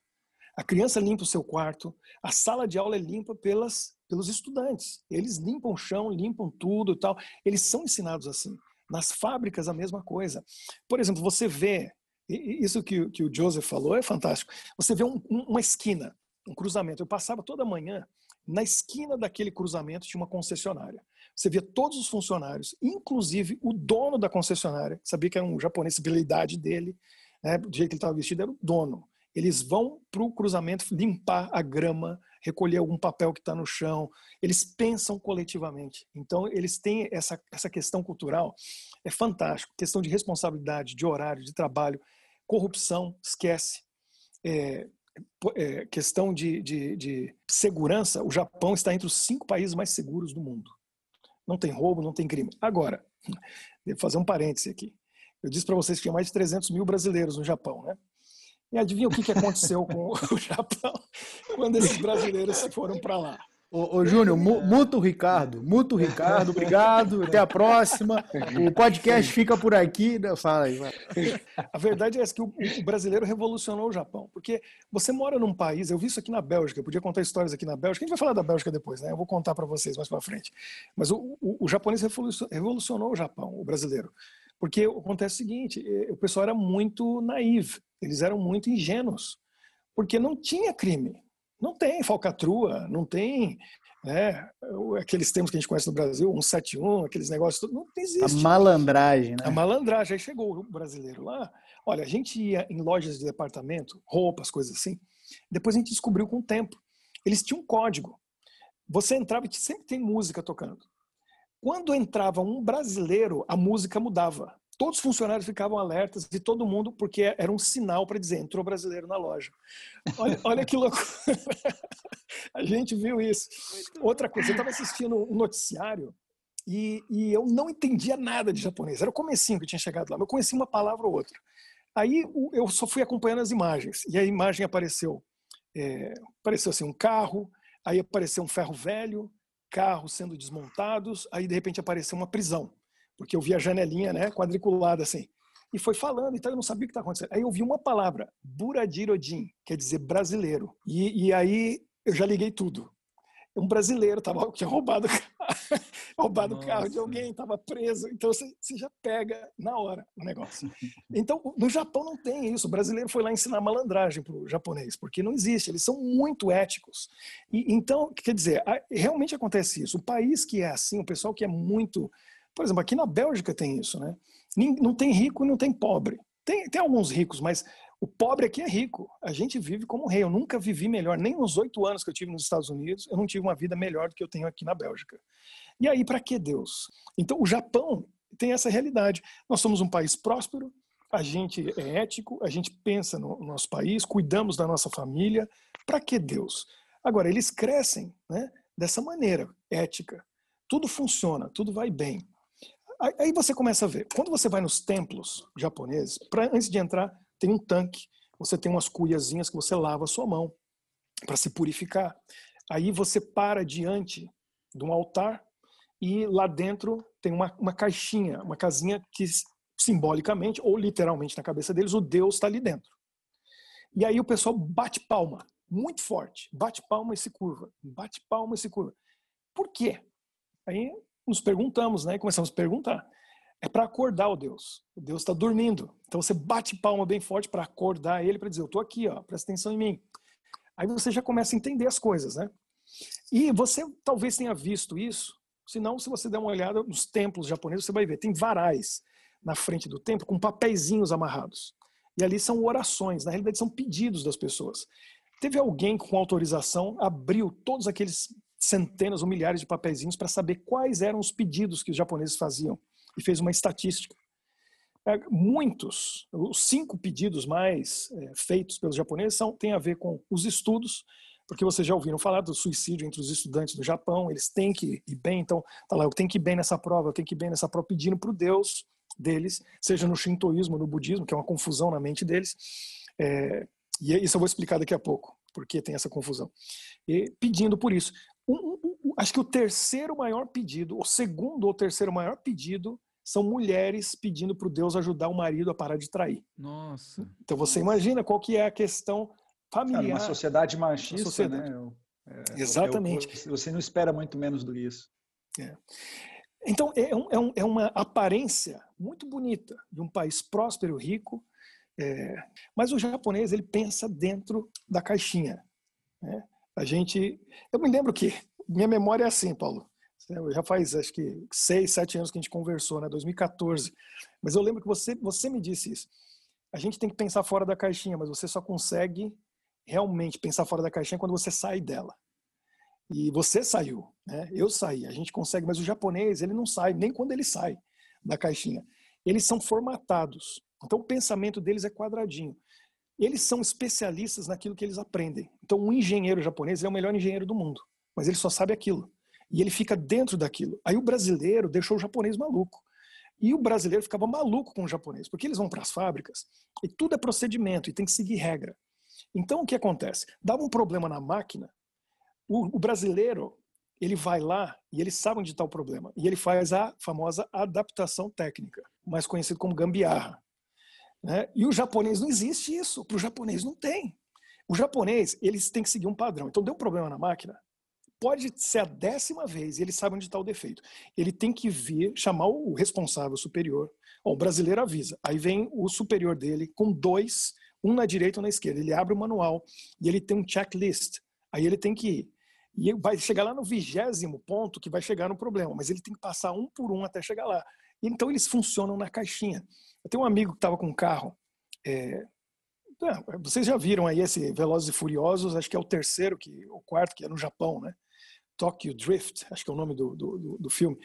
A criança limpa o seu quarto, a sala de aula é limpa pelas, pelos estudantes. Eles limpam o chão, limpam tudo e tal. Eles são ensinados assim. Nas fábricas, a mesma coisa. Por exemplo, você vê, isso que, que o Joseph falou é fantástico. Você vê um, uma esquina, um cruzamento. Eu passava toda manhã, na esquina daquele cruzamento tinha uma concessionária. Você via todos os funcionários, inclusive o dono da concessionária, sabia que era um japonês, a dele, né, do jeito que ele estava vestido, era o dono. Eles vão para o cruzamento limpar a grama, recolher algum papel que está no chão. Eles pensam coletivamente. Então, eles têm essa, essa questão cultural. É fantástico. Questão de responsabilidade, de horário, de trabalho. Corrupção, esquece. É, é, questão de, de, de segurança, o Japão está entre os cinco países mais seguros do mundo. Não tem roubo, não tem crime. Agora, *laughs* devo fazer um parêntese aqui. Eu disse para vocês que tinha mais de 300 mil brasileiros no Japão, né? E adivinha o que, que aconteceu com *laughs* o Japão quando esses brasileiros foram para lá? Ô, ô Júnior, muto o Ricardo, muto o Ricardo, obrigado, até a próxima. *laughs* O podcast fica por aqui. Fala aí, vai. A verdade é que o, o, brasileiro revolucionou o Japão, porque você mora num país, eu vi isso aqui na Bélgica, eu podia contar histórias aqui na Bélgica, a gente vai falar da Bélgica depois, né? Eu vou contar para vocês mais para frente. Mas o, o, o japonês revolucionou o Japão, o brasileiro. Porque acontece o seguinte, eh, o pessoal era muito naivo, eles eram muito ingênuos, porque não tinha crime. Não tem falcatrua, não tem né, aqueles termos que a gente conhece no Brasil, 171, aqueles negócios, não existe. A malandragem, né? A malandragem. Aí chegou o brasileiro lá. Olha, a gente ia em lojas de departamento, roupas, coisas assim. Depois a gente descobriu com o tempo. Eles tinham um código. Você entrava e sempre tem música tocando. Quando entrava um brasileiro, a música mudava. Todos os funcionários ficavam alertas e todo mundo, porque era um sinal para dizer, entrou brasileiro na loja. Olha, olha que loucura. *laughs* A gente viu isso. Outra coisa, eu estava assistindo um noticiário e, e, eu não entendia nada de japonês. Era o comecinho que tinha chegado lá, mas eu conhecia uma palavra ou outra. Aí eu só fui acompanhando as imagens e a imagem apareceu, é, apareceu assim um carro, aí apareceu um ferro velho, carros sendo desmontados, aí de repente apareceu uma prisão, porque eu vi a janelinha, né, quadriculada assim. E foi falando, então eu não sabia o que estava acontecendo. Aí eu vi uma palavra, Buradirodin, quer dizer brasileiro. E, e aí eu já liguei tudo. Um brasileiro tava, *laughs* tinha roubado *laughs* roubado o carro de alguém, estava preso. Então você, você já pega na hora o negócio. *laughs* Então no Japão não tem isso. O brasileiro foi lá ensinar malandragem para o japonês, porque não existe. Eles são muito éticos. E, então, quer dizer, realmente acontece isso. O país que é assim, o pessoal que é muito. Por exemplo, aqui na Bélgica tem isso, né? Não tem rico e não tem pobre. Tem, tem alguns ricos, mas o pobre aqui é rico. A gente vive como rei. Eu nunca vivi melhor. Nem nos oito anos que eu tive nos Estados Unidos, eu não tive uma vida melhor do que eu tenho aqui na Bélgica. E aí, para que Deus? Então, o Japão tem essa realidade. Nós somos um país próspero, a gente é ético, a gente pensa no nosso país, cuidamos da nossa família. Para que Deus? Agora, eles crescem né, dessa maneira, ética. Tudo funciona, tudo vai bem. Aí você começa a ver. Quando você vai nos templos japoneses, pra, antes de entrar, tem um tanque. Você tem umas cuiazinhas que você lava a sua mão para se purificar. Aí você para diante de um altar e lá dentro tem uma, uma caixinha, uma casinha que simbolicamente ou literalmente na cabeça deles o Deus está ali dentro. E aí o pessoal bate palma, muito forte, bate palma e se curva, bate palma e se curva. Por quê? Aí nos perguntamos, né? Começamos a perguntar. É para acordar o Deus. O Deus está dormindo. Então você bate palma bem forte para acordar ele, para dizer: Eu estou aqui, ó, presta atenção em mim. Aí você já começa a entender as coisas, né? E você talvez tenha visto isso. Se não, se você der uma olhada nos templos japoneses, você vai ver. Tem varais na frente do templo com papeizinhos amarrados. E ali são orações, na realidade são pedidos das pessoas. Teve alguém com autorização abriu todos aqueles centenas ou milhares de papeizinhos para saber quais eram os pedidos que os japoneses faziam e fez uma estatística. É, muitos, os cinco pedidos mais é, feitos pelos japoneses são, têm a ver com os estudos, porque vocês já ouviram falar do suicídio entre os estudantes do Japão, eles têm que ir bem, então tá lá, eu tenho que ir bem nessa prova, eu tenho que ir bem nessa prova, pedindo para o Deus deles, seja no shintoísmo, no budismo, que é uma confusão na mente deles, é, e isso eu vou explicar daqui a pouco, porque tem essa confusão. E pedindo por isso. Um, um, acho que o terceiro maior pedido, o segundo ou terceiro maior pedido, são mulheres pedindo para o Deus ajudar o marido a parar de trair. Nossa. Então você imagina qual que é a questão Cara, familiar. uma sociedade machista, sociedade. né? É, Exatamente. é, você não espera muito menos do que isso. Então, é, um, é, um, é, uma aparência muito bonita de um país próspero, rico, é, mas o japonês ele pensa dentro da caixinha. Né? A gente, eu me lembro que minha memória é assim, Paulo. Já faz acho que seis, sete anos que a gente conversou, né? 2014. Mas eu lembro que você, você me disse isso. A gente tem que pensar fora da caixinha, mas você só consegue realmente pensar fora da caixinha quando você sai dela. E você saiu, né? Eu saí. A gente consegue, mas o japonês ele não sai nem quando ele sai da caixinha. Eles são formatados. Então o pensamento deles é quadradinho. Eles são especialistas naquilo que eles aprendem. Então um engenheiro japonês é o melhor engenheiro do mundo, mas ele só sabe aquilo. E ele fica dentro daquilo. Aí o brasileiro deixou o japonês maluco. E o brasileiro ficava maluco com o japonês, porque eles vão para as fábricas e tudo é procedimento e tem que seguir regra. Então o que acontece? Dava um problema na máquina, o, o brasileiro ele vai lá e ele sabe onde está o problema e ele faz a famosa adaptação técnica, mais conhecido como gambiarra. Né? E o japonês não existe isso. Para o japonês não tem. O japonês eles têm que seguir um padrão. Então deu um problema na máquina, pode ser a décima vez e ele sabe onde está o defeito. Ele tem que vir, chamar o responsável superior. Ó, o brasileiro avisa. Aí vem o superior dele com dois, um na direita e um na esquerda. Ele abre o manual e ele tem um checklist. Aí ele tem que ir. E vai chegar lá no vigésimo ponto que vai chegar no problema, mas ele tem que passar um por um até chegar lá. Então eles funcionam na caixinha. Eu tenho um amigo que estava com um carro. É, vocês já viram aí esse Velozes e Furiosos, acho que é o terceiro, que, o quarto, que é no Japão, né? Tokyo Drift, acho que é o nome do, do, do filme.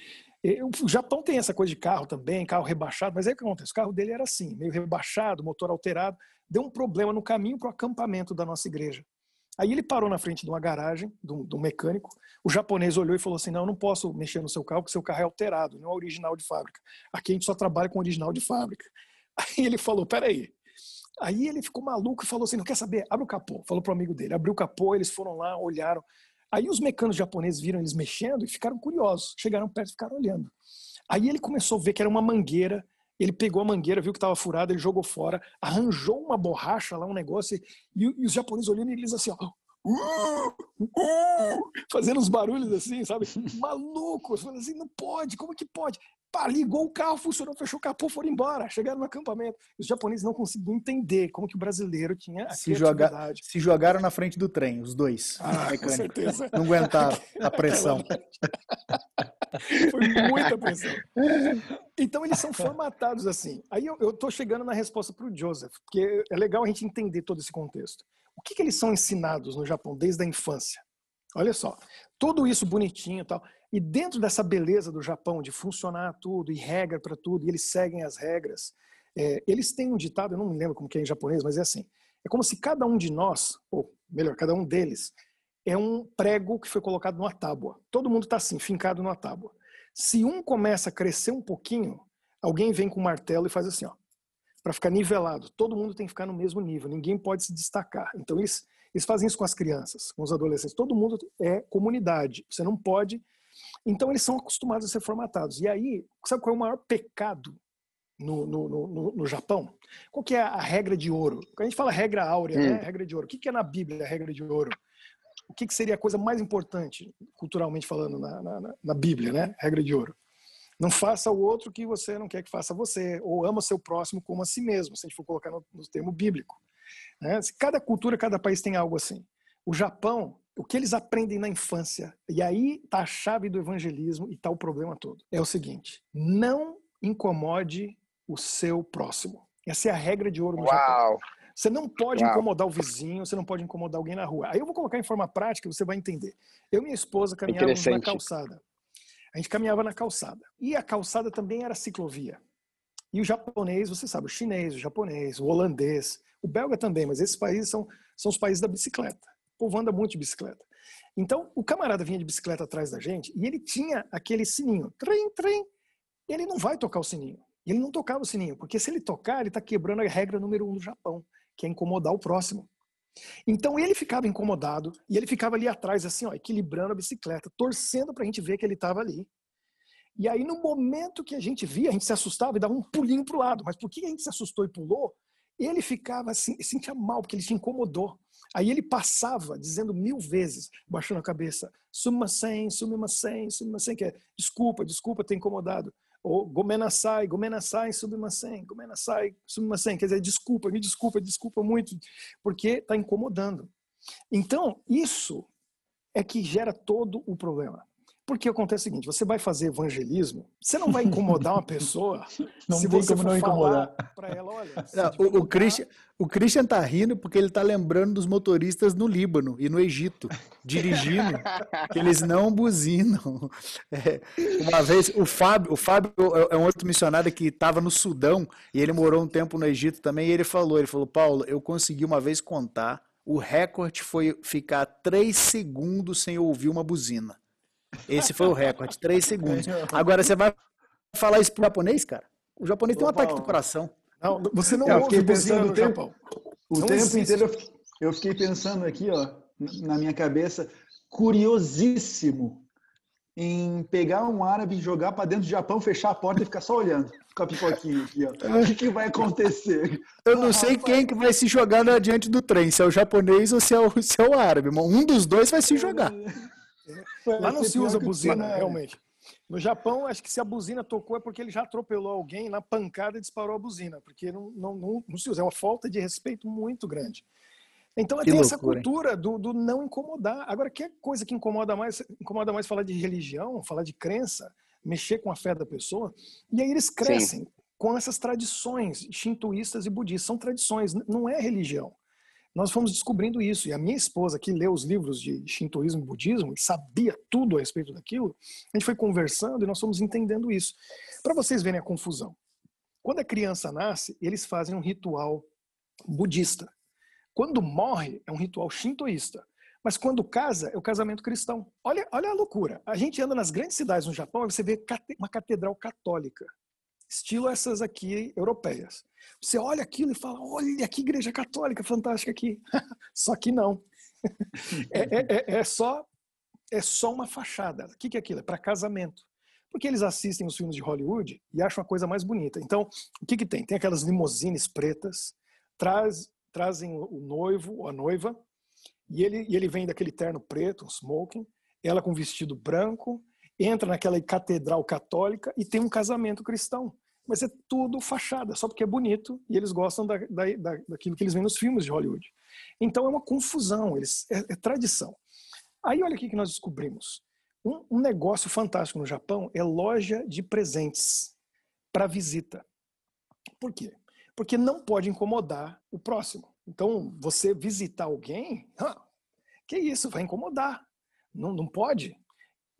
O Japão tem essa coisa de carro também, carro rebaixado, mas aí o que acontece? O carro dele era assim, meio rebaixado, motor alterado, deu um problema no caminho para o acampamento da nossa igreja. Aí ele parou na frente de uma garagem, de um, de um mecânico. O japonês olhou e falou assim: Não, eu não posso mexer no seu carro, porque seu carro é alterado, não é original de fábrica. Aqui a gente só trabalha com original de fábrica. *laughs* Aí ele falou: Peraí. Aí ele ficou maluco e falou assim: Não quer saber? Abre o capô. Falou pro amigo dele. Abriu o capô, eles foram lá, olharam. Aí os mecânicos japoneses viram eles mexendo e ficaram curiosos. Chegaram perto e ficaram olhando. Aí ele começou a ver que era uma mangueira. Ele pegou a mangueira, viu que estava furada, ele jogou fora, arranjou uma borracha lá, um negócio. E, e os japoneses olhando e eles assim: ó, uh, uh, fazendo uns barulhos assim, sabe? *laughs* Malucos, falando assim, não pode, como que pode? Pá, ligou o carro, funcionou, fechou o capô, foram embora, chegaram no acampamento. Os japoneses não conseguiam entender como que o brasileiro tinha a Se, joga, se jogaram na frente do trem, os dois. Ah, com certeza. Não aguentaram *laughs* a pressão. Foi muita pressão. Então eles são formatados assim. Aí eu, eu tô chegando na resposta para o Joseph, porque é legal a gente entender todo esse contexto. O que, que eles são ensinados no Japão desde a infância? Olha só, tudo isso bonitinho e tal. E dentro dessa beleza do Japão, de funcionar tudo, e regra para tudo, e eles seguem as regras, é, eles têm um ditado, eu não me lembro como que é em japonês, mas é assim: é como se cada um de nós, ou melhor, cada um deles, é um prego que foi colocado numa tábua. Todo mundo está assim, fincado numa tábua. Se um começa a crescer um pouquinho, alguém vem com um martelo e faz assim, ó, para ficar nivelado. Todo mundo tem que ficar no mesmo nível, ninguém pode se destacar. Então eles, eles fazem isso com as crianças, com os adolescentes. Todo mundo é comunidade. Você não pode então eles são acostumados a ser formatados. E aí, sabe qual é o maior pecado no, no, no, no Japão? Qual que é a regra de ouro? Quando a gente fala regra áurea, né? hum. né? regra de ouro, o que, que é na Bíblia a regra de ouro? O que, que seria a coisa mais importante, culturalmente falando, na, na, na Bíblia, né? Regra de ouro. Não faça o outro que você não quer que faça você, ou ama seu próximo como a si mesmo, se a gente for colocar no, no termo bíblico. Né? Cada cultura, cada país tem algo assim. O Japão, o que eles aprendem na infância, e aí está a chave do evangelismo e está o problema todo, é o seguinte: não incomode o seu próximo. Essa é a regra de ouro no Uau. Japão. Você não pode Uau. incomodar o vizinho, você não pode incomodar alguém na rua. Aí eu vou colocar em forma prática, você vai entender. Eu e minha esposa caminhávamos na calçada. A gente caminhava na calçada. E a calçada também era ciclovia. E o japonês, você sabe, o chinês, o japonês, o holandês, o belga também, mas esses países são, são os países da bicicleta povo anda muito de bicicleta. Então, o camarada vinha de bicicleta atrás da gente e ele tinha aquele sininho, trem, trem. Ele não vai tocar o sininho. Ele não tocava o sininho, porque se ele tocar, ele está quebrando a regra número um do Japão, que é incomodar o próximo. Então ele ficava incomodado e ele ficava ali atrás, assim, ó, equilibrando a bicicleta, torcendo para a gente ver que ele estava ali. E aí, no momento que a gente via, a gente se assustava e dava um pulinho para o lado. Mas por que a gente se assustou e pulou? Ele ficava assim, sentia mal, porque ele se incomodou. Aí ele passava dizendo mil vezes, baixando a cabeça, sumimasen, sumimasen, sumimasen, que é desculpa, desculpa ter incomodado. Ou gomenasai, gomenasai, sumimasen, gomenasai, sumimasen, quer dizer, desculpa, me desculpa, desculpa muito, porque está incomodando. Então, isso é que gera todo o problema. Porque acontece o seguinte, você vai fazer evangelismo, você não vai incomodar uma pessoa *laughs* não se você como não incomodar. para ela, olha... *laughs* Não, o, o, Christian, o Christian tá rindo porque ele tá lembrando dos motoristas no Líbano e no Egito, dirigindo, que eles não buzinam. *laughs* É, uma vez, o Fábio, o Fábio é, é um outro missionário que estava no Sudão e ele morou um tempo no Egito também e ele falou, ele falou, Paulo, eu consegui uma vez contar, o recorde foi ficar três segundos sem ouvir uma buzina. Esse foi o recorde, três segundos. *laughs* Agora você vai falar isso pro japonês, cara? O japonês tem um ataque do coração. Não, você não é, eu ouve pensando o tempo, Japão. O não tempo existe. inteiro eu fiquei pensando aqui, ó, na minha cabeça, curiosíssimo em pegar um árabe, jogar para dentro do Japão, fechar a porta e ficar só olhando com a pipoquinha aqui, ó. O que, que vai acontecer? Eu não sei quem que vai se jogar diante do trem, se é o japonês ou se é o, se é o árabe. Um dos dois vai se jogar. Lá não se usa buzina, realmente. No Japão, acho que se a buzina tocou é porque ele já atropelou alguém na pancada e disparou a buzina, porque não, não, não, não se usa. É uma falta de respeito muito grande. Então que tem loucura, essa cultura do, do, não incomodar. Agora, que coisa que incomoda mais, incomoda mais falar de religião, falar de crença, mexer com a fé da pessoa. E aí eles crescem Sim. com essas tradições shintoístas e budistas. São tradições, não é religião nós fomos descobrindo isso. E a minha esposa, que leu os livros de Shintoísmo e Budismo, e sabia tudo a respeito daquilo, a gente foi conversando e nós fomos entendendo isso. Para vocês verem a confusão. Quando a criança nasce, eles fazem um ritual budista. Quando morre, é um ritual shintoísta. Mas quando casa, é o casamento cristão. Olha, olha a loucura. A gente anda nas grandes cidades no Japão e você vê uma catedral católica estilo essas aqui europeias. Você olha aquilo e fala: olha que igreja católica fantástica aqui. *laughs* só que não. *laughs* é, é, é, é, só, é só uma fachada. O que, que é aquilo? É para casamento. Porque eles assistem os filmes de Hollywood e acham a coisa mais bonita. Então, o que, que tem? Tem aquelas limousines pretas, traz, trazem o noivo ou a noiva, E ele, e ele vem daquele terno preto, um smoking, ela com vestido branco, entra naquela catedral católica e tem um casamento cristão. Mas é tudo fachada, só porque é bonito e eles gostam da, da, da, daquilo que eles veem nos filmes de Hollywood. Então é uma confusão, eles, é, é tradição. Aí olha o que nós descobrimos. Um, um negócio fantástico no Japão é loja de presentes para visita. Por quê? Porque não pode incomodar o próximo. Então, você visitar alguém, ah, que isso, vai incomodar. Não, não pode.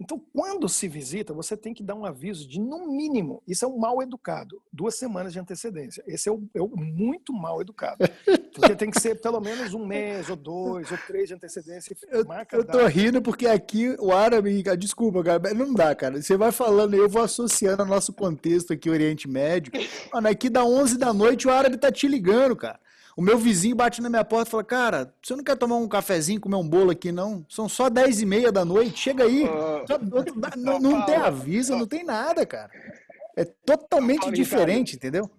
Então, quando se visita, você tem que dar um aviso de, no mínimo, isso é um mal educado, duas semanas de antecedência. Esse é o, é o muito mal educado. Porque tem que ser pelo menos um mês, ou dois, ou três de antecedência. Eu, eu tô rindo porque aqui o árabe, desculpa, cara, não dá, cara. Você vai falando, eu vou associando ao nosso contexto aqui, Oriente Médio. Mano, aqui da 11 da noite o árabe tá te ligando, cara. O meu vizinho bate na minha porta e fala: Cara, você não quer tomar um cafezinho, comer um bolo aqui, não? São só 10 e meia da noite, chega aí. não, não tem aviso, não tem nada, cara. É totalmente diferente, entendeu?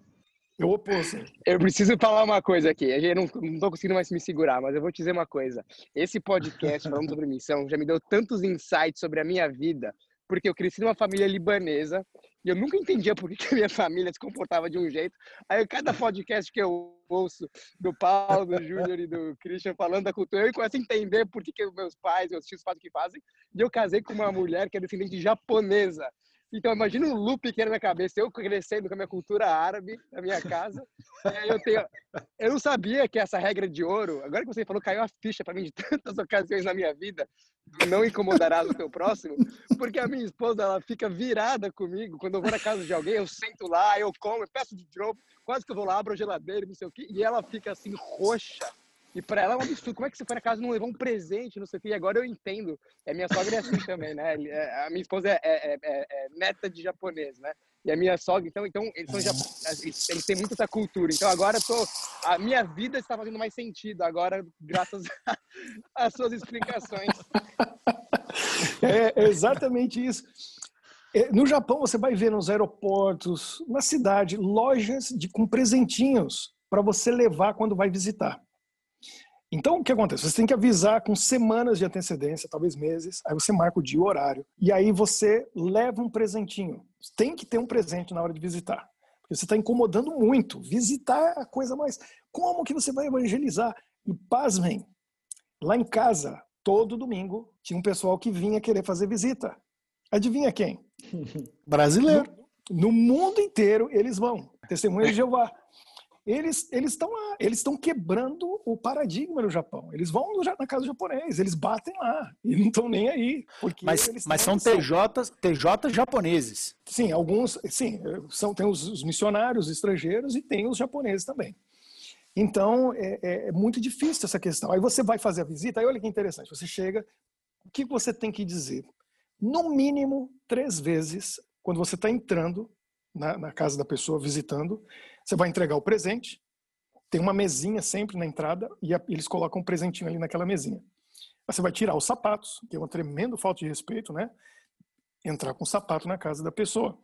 Eu oposto. Eu preciso falar uma coisa aqui. Eu não, não tô conseguindo mais me segurar, mas eu vou te dizer uma coisa. Esse podcast falando sobre missão já me deu tantos insights sobre a minha vida, porque eu cresci numa família libanesa e eu nunca entendia por que a *laughs* minha família se comportava de um jeito. Aí, cada podcast que eu ouço do Paulo, do Júnior e do Christian falando da cultura, eu começo a entender por que, que meus pais, meus tios fazem o que fazem. E eu casei com uma mulher que é descendente japonesa. Então, imagina um loop que era na cabeça, eu crescendo com a minha cultura árabe na minha casa. eu, tenho, eu não sabia que essa regra de ouro, agora que você falou, caiu a ficha para mim de tantas *laughs* ocasiões na minha vida, não incomodarás o teu próximo, porque a minha esposa ela fica virada comigo. Quando eu vou na casa de alguém, eu sento lá, eu como, eu peço de novo, quase que eu vou lá, abro a geladeira, não sei o quê, e ela fica assim, roxa e para ela é um absurdo. Como é que você foi na casa e não levou um presente, não sei o quê? E agora eu entendo. É, minha sogra é assim *laughs* também, né? É, a minha esposa é, é, é, é, neta de japonês, né? E a minha sogra, então, então eles, são eles, têm muito essa cultura. Então agora tô, a minha vida está fazendo mais sentido agora, graças *laughs* às suas explicações. *laughs* É exatamente isso. No Japão, você vai ver nos aeroportos, na cidade, lojas de, com presentinhos para você levar quando vai visitar. Então, o que acontece? Você tem que avisar com semanas de antecedência, talvez meses, aí você marca o dia e o horário, e aí você leva um presentinho. Tem que ter um presente na hora de visitar, porque você está incomodando muito. Visitar é a coisa mais. Como que você vai evangelizar? E pasmem, lá em casa, todo domingo, tinha um pessoal que vinha querer fazer visita. Adivinha quem? *laughs* Brasileiro. No, no mundo inteiro eles vão. Testemunha de Jeová eles eles estão eles estão quebrando o paradigma no Japão. Eles vão na casa japonês, eles batem lá e não estão nem aí. Porque mas mas são TJ, TJ japoneses. Sim, alguns, sim, são tem os, os missionários estrangeiros e tem os japoneses também. Então é, é, é, muito difícil essa questão. Aí você vai fazer a visita, aí olha que interessante. Você chega, o que você tem que dizer? No mínimo três vezes quando você está entrando na, na casa da pessoa visitando você vai entregar o presente, tem uma mesinha sempre na entrada e eles colocam um presentinho ali naquela mesinha. Você vai tirar os sapatos, que é uma tremenda falta de respeito, né? Entrar com o sapato na casa da pessoa.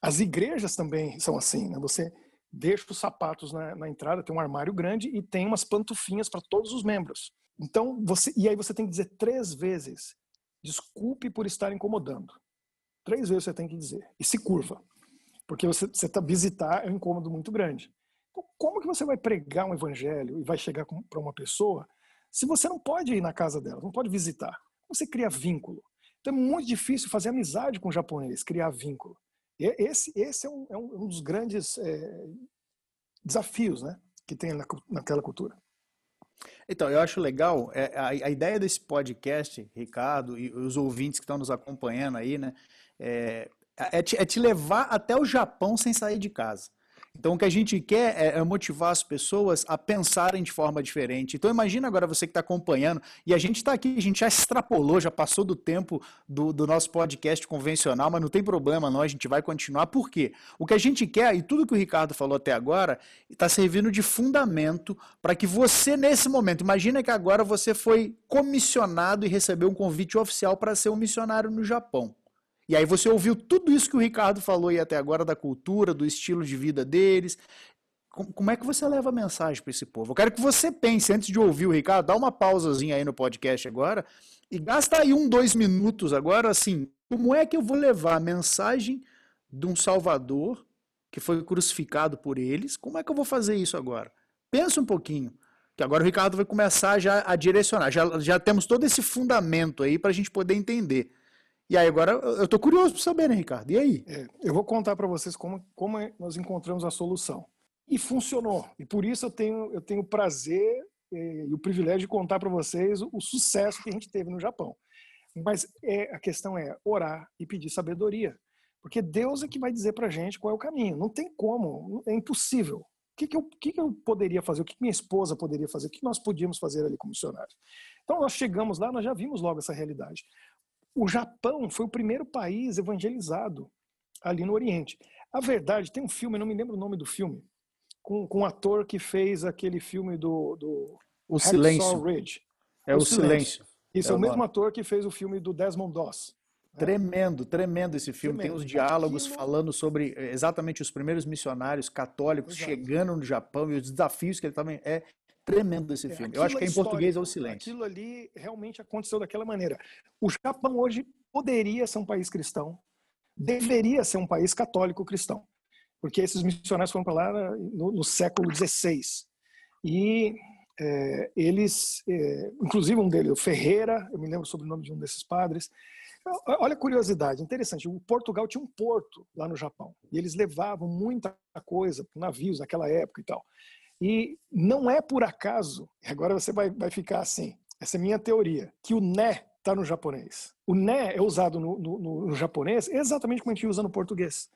As igrejas também são assim, né? Você deixa os sapatos na, na entrada, tem um armário grande e tem umas pantufinhas para todos os membros. Então, você e aí você tem que dizer três vezes: desculpe por estar incomodando. Três vezes você tem que dizer. E se curva. Porque você, você tá, visitar é um incômodo muito grande. Então, como que você vai pregar um evangelho e vai chegar para uma pessoa se você não pode ir na casa dela, não pode visitar? Como você cria vínculo? Então é muito difícil fazer amizade com o japonês, criar vínculo. E esse, esse é, um, é um dos grandes é, desafios né, que tem na, naquela cultura. Então, eu acho legal, é, a, a, ideia desse podcast, Ricardo, e os ouvintes que estão nos acompanhando aí, né, é, é te, é te levar até o Japão sem sair de casa. Então, o que a gente quer é, é motivar as pessoas a pensarem de forma diferente. Então, imagina agora você que está acompanhando, e a gente está aqui, a gente já extrapolou, já passou do tempo do, do, nosso podcast convencional, mas não tem problema não, a gente vai continuar. Por quê? O que a gente quer, e tudo que o Ricardo falou até agora, está servindo de fundamento para que você, nesse momento, imagina que agora você foi comissionado e recebeu um convite oficial para ser um missionário no Japão. E aí você ouviu tudo isso que o Ricardo falou aí até agora da cultura, do estilo de vida deles. como é que você leva a mensagem para esse povo? Eu quero que você pense, antes de ouvir o Ricardo, dá uma pausazinha aí no podcast agora e gasta aí um, dois minutos agora, assim, como é que eu vou levar a mensagem de um Salvador que foi crucificado por eles? Como é que eu vou fazer isso agora? Pensa um pouquinho, que agora o Ricardo vai começar já a direcionar. Já, já temos todo esse fundamento aí para a gente poder entender. E aí agora eu estou curioso para saber, né, Ricardo? E aí? É, eu vou contar para vocês como, como nós encontramos a solução. E funcionou. E por isso eu tenho eu tenho o prazer e, e o privilégio de contar para vocês o, o, sucesso que a gente teve no Japão. Mas é, a questão é orar e pedir sabedoria. Porque Deus é que vai dizer para gente qual é o caminho. Não tem como, é impossível. O que, que, eu, que, que eu poderia fazer? O que, que minha esposa poderia fazer? O que nós podíamos fazer ali como missionários? Então nós chegamos lá, nós já vimos logo essa realidade. O Japão foi o primeiro país evangelizado ali no Oriente. A verdade, tem um filme, não me lembro o nome do filme, com, com um ator que fez aquele filme do. do o Silêncio. Ridge. É o, o Silêncio. Isso é, é o mesmo ator que fez o filme do Desmond Doss. Né? Tremendo, tremendo esse filme. Tremendo. Tem os diálogos Aquilo... falando sobre eh, exatamente os primeiros missionários católicos Exato. chegando no Japão e os desafios que ele também é tremendo esse é, filme. Eu acho que é em português é o silêncio. Aquilo ali realmente aconteceu daquela maneira. O Japão hoje poderia ser um país cristão, deveria ser um país católico cristão, porque esses missionários foram para lá no, no século XVI e é, eles, é, inclusive um deles, o Ferreira, eu me lembro sobre o nome de um desses padres. Olha a curiosidade, interessante. O Portugal tinha um porto lá no Japão e eles levavam muita coisa, navios naquela época e tal. E não é por acaso, agora você vai, vai ficar assim, essa é minha teoria, que o né está no japonês. O né é usado no, no, no, japonês exatamente como a gente usa no português.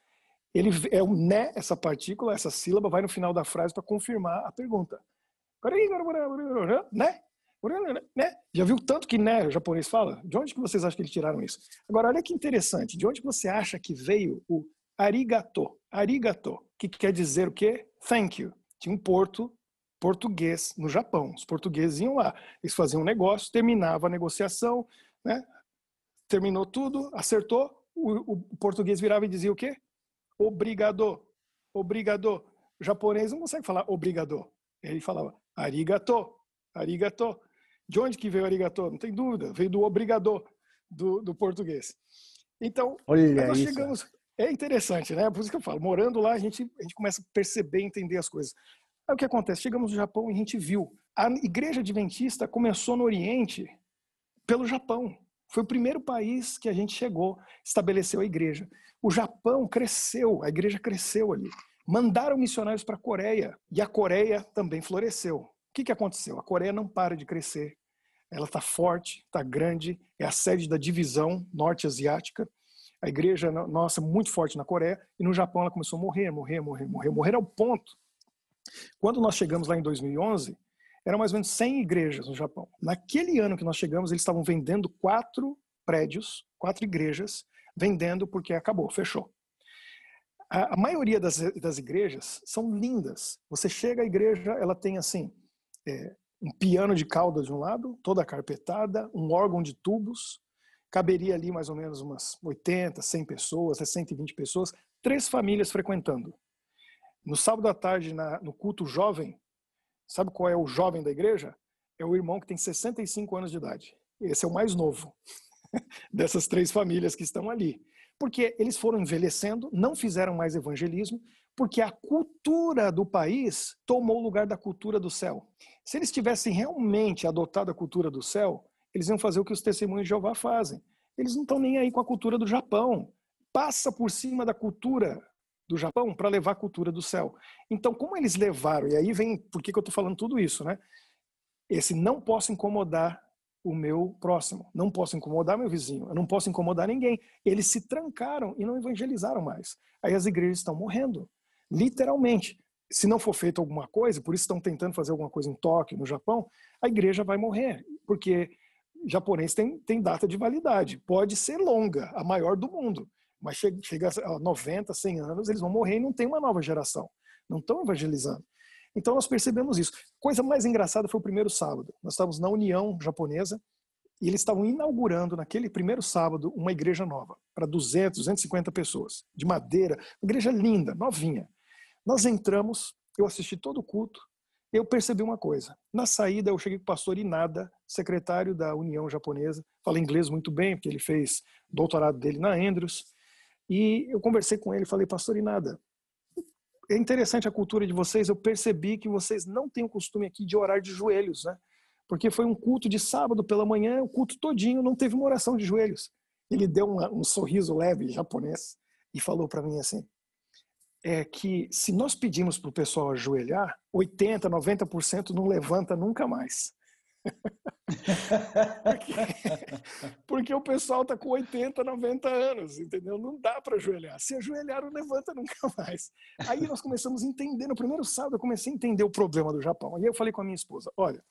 Ele é o né, essa partícula, essa sílaba vai no final da frase para confirmar a pergunta. Né? né? Já viu tanto que né o japonês fala? De onde que vocês acham que eles tiraram isso? Agora, olha que interessante. De onde você acha que veio o arigato? Arigato, que quer dizer o quê? Thank you tinha um porto português no Japão. Os portugueses iam lá, eles faziam um negócio, terminava a negociação, né? terminou tudo, acertou, o, o português virava e dizia o quê? Obrigado, obrigado. O japonês não consegue falar obrigado. Ele falava arigato, arigato. De onde que veio arigato? Não tem dúvida, veio do obrigado do, do português. Então, Olha nós isso. chegamos, é interessante, né? Por isso que eu falo, morando lá, a gente, a gente começa a perceber, entender as coisas. Aí o que acontece? Chegamos no Japão e a gente viu. A igreja adventista começou no Oriente pelo Japão. Foi o primeiro país que a gente chegou, estabeleceu a igreja. O Japão cresceu, a igreja cresceu ali. Mandaram missionários para a Coreia e a Coreia também floresceu. O que, que aconteceu? A Coreia não para de crescer. Ela está forte, está grande, é a sede da divisão norte asiática a igreja nossa muito forte na Coreia e no Japão ela começou a morrer, morrer, morrer, morrer, morrer ao ponto. Quando nós chegamos lá em 2011, eram mais ou menos 100 igrejas no Japão. Naquele ano que nós chegamos, eles estavam vendendo quatro prédios, quatro igrejas, vendendo porque acabou, fechou. A, a maioria das, das igrejas são lindas. Você chega à igreja, ela tem assim, é, um piano de cauda de um lado, toda carpetada, um órgão de tubos, caberia ali mais ou menos umas 80, 100 pessoas, 120 pessoas, três famílias frequentando. No sábado à tarde, na, no culto jovem, sabe qual é o jovem da igreja? É o irmão que tem 65 anos de idade. Esse é o mais novo *laughs* dessas três famílias que estão ali. Porque eles foram envelhecendo, não fizeram mais evangelismo, porque a cultura do país tomou o lugar da cultura do céu. Se eles tivessem realmente adotado a cultura do céu, eles iam fazer o que os testemunhos de Jeová fazem. Eles não estão nem aí com a cultura do Japão. Passa por cima da cultura do Japão para levar a cultura do céu. Então, como eles levaram, e aí vem por que, que eu estou falando tudo isso, né? Esse não posso incomodar o meu próximo, não posso incomodar meu vizinho, eu não posso incomodar ninguém. Eles se trancaram e não evangelizaram mais. Aí as igrejas estão morrendo, literalmente. Se não for feito alguma coisa, por isso estão tentando fazer alguma coisa em Tóquio, no Japão, a igreja vai morrer, porque japonês tem, tem data de validade. Pode ser longa, a maior do mundo, mas chega, chega a 90, 100 anos, eles vão morrer e não tem uma nova geração. Não estão evangelizando. Então nós percebemos isso. Coisa mais engraçada foi o primeiro sábado. Nós estávamos na União Japonesa e eles estavam inaugurando naquele primeiro sábado uma igreja nova para 200, 250 pessoas, de madeira, uma igreja linda, novinha. Nós entramos, eu assisti todo o culto, eu percebi uma coisa. Na saída, eu cheguei com o pastor Inada, secretário da União Japonesa, fala inglês muito bem, porque ele fez doutorado dele na Andrews, e eu conversei com ele e falei, pastor Inada, é interessante a cultura de vocês, eu percebi que vocês não têm o costume aqui de orar de joelhos, né? Porque foi um culto de sábado pela manhã, o culto todinho não teve uma oração de joelhos. Ele deu um, um sorriso leve japonês e falou para mim assim: é que se nós pedimos para o pessoal ajoelhar, 80, 90% não levanta nunca mais. *laughs* porque, porque, o pessoal está com 80, 90 anos, entendeu? Não dá para ajoelhar. Se ajoelhar, não levanta nunca mais. Aí nós começamos a entender. No primeiro sábado, eu comecei a entender o problema do Japão. Aí eu falei com a minha esposa: olha,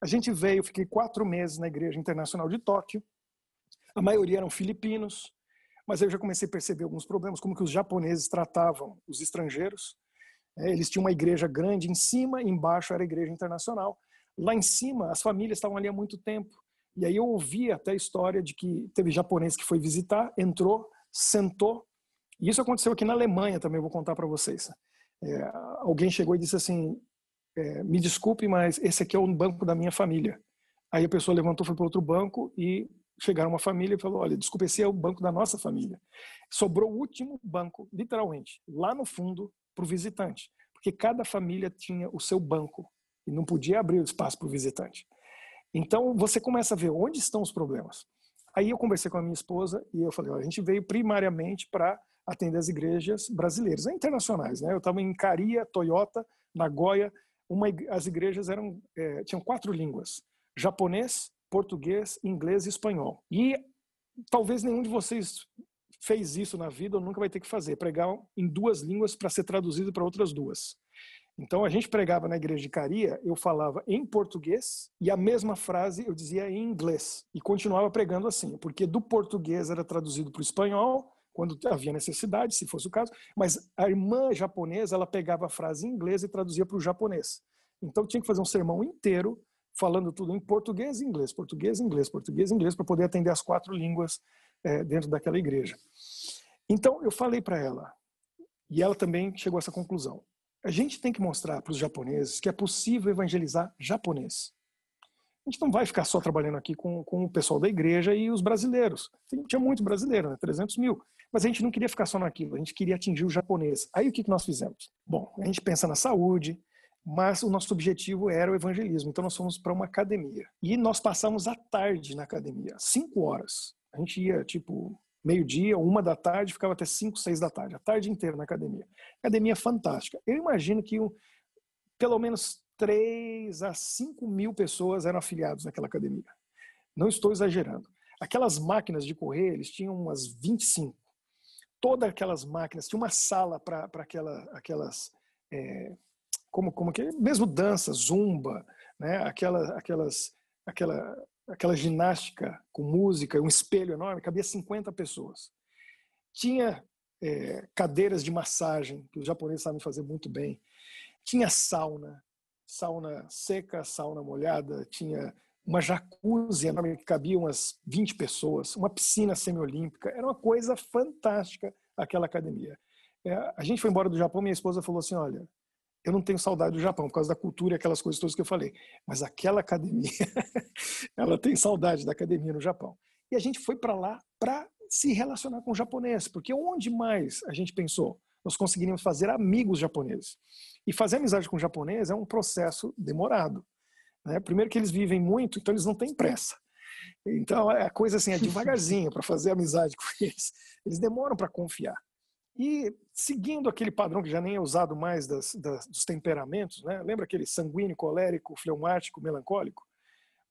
a gente veio, fiquei quatro meses na Igreja Internacional de Tóquio. A maioria eram filipinos, mas eu já comecei a perceber alguns problemas, como que os japoneses tratavam os estrangeiros. É, eles tinham uma igreja grande em cima, embaixo era a igreja internacional. Lá em cima, as famílias estavam ali há muito tempo. E aí eu ouvi até a história de que teve japonês que foi visitar, entrou, sentou. E isso aconteceu aqui na Alemanha também, vou contar para vocês. É, alguém chegou e disse assim: é, me desculpe, mas esse aqui é o banco da minha família. Aí a pessoa levantou, foi para outro banco e chegaram uma família e falou: Olha, desculpa, esse é o banco da nossa família. Sobrou o último banco, literalmente, lá no fundo, para o visitante. Porque cada família tinha o seu banco e não podia abrir o espaço para o visitante. Então você começa a ver onde estão os problemas. Aí eu conversei com a minha esposa e eu falei: Olha, a gente veio primariamente para atender as igrejas brasileiras, internacionais. Né? Eu estava em Caria, Toyota, Nagoya. Uma, as igrejas eram é, tinham quatro línguas: japonês, português, inglês e espanhol. E talvez nenhum de vocês fez isso na vida ou nunca vai ter que fazer, pregar em duas línguas para ser traduzido para outras duas. Então a gente pregava na igreja de Caria, eu falava em português e a mesma frase eu dizia em inglês e continuava pregando assim, porque do português era traduzido para o espanhol quando havia necessidade, se fosse o caso, mas a irmã japonesa ela pegava a frase em inglês e traduzia para o japonês. Então tinha que fazer um sermão inteiro falando tudo em português e inglês, português, inglês, português, inglês, para poder atender as quatro línguas é, dentro daquela igreja. Então, eu falei para ela, e ela também chegou a essa conclusão. A gente tem que mostrar para os japoneses que é possível evangelizar japonês. A gente não vai ficar só trabalhando aqui com, com o pessoal da igreja e os brasileiros. Tinha muito brasileiro, né? 300 mil. Mas a gente não queria ficar só naquilo, a gente queria atingir o japonês. Aí o que, que nós fizemos? Bom, a gente pensa na saúde, mas o nosso objetivo era o evangelismo. Então nós fomos para uma academia. E nós passamos a tarde na academia, cinco horas. A gente ia, tipo, meio-dia, uma da tarde, ficava até cinco, seis da tarde, a tarde inteira na academia. Academia fantástica. Eu imagino que um, pelo menos três a cinco mil pessoas eram afiliados naquela academia. Não estou exagerando. Aquelas máquinas de correr, eles tinham umas 25. Todas aquelas máquinas, tinha uma sala para aquela, aquelas é, como como que mesmo dança, zumba, né? Aquela aquelas aquela aquela ginástica com música, um espelho enorme, cabia 50 pessoas. Tinha é, cadeiras de massagem que os japoneses sabem fazer muito bem. Tinha sauna, sauna seca, sauna molhada, tinha uma jacuzzi enorme que cabia umas 20 pessoas, uma piscina semiolímpica. Era uma coisa fantástica aquela academia. É, a gente foi embora do Japão, minha esposa falou assim, olha, eu não tenho saudade do Japão por causa da cultura e aquelas coisas todas que eu falei. Mas aquela academia, *laughs* ela tem saudade da academia no Japão. E a gente foi para lá para se relacionar com o japonês, porque onde mais a gente pensou? Nós conseguiríamos fazer amigos japoneses. E fazer amizade com o japonês é um processo demorado. Né? Primeiro que eles vivem muito, então eles não têm pressa. Então a coisa assim é *laughs* devagarzinho para fazer amizade com eles. Eles demoram para confiar. E seguindo aquele padrão que já nem é usado mais das, das, dos temperamentos, né? lembra aquele sanguíneo, colérico, fleumático, melancólico?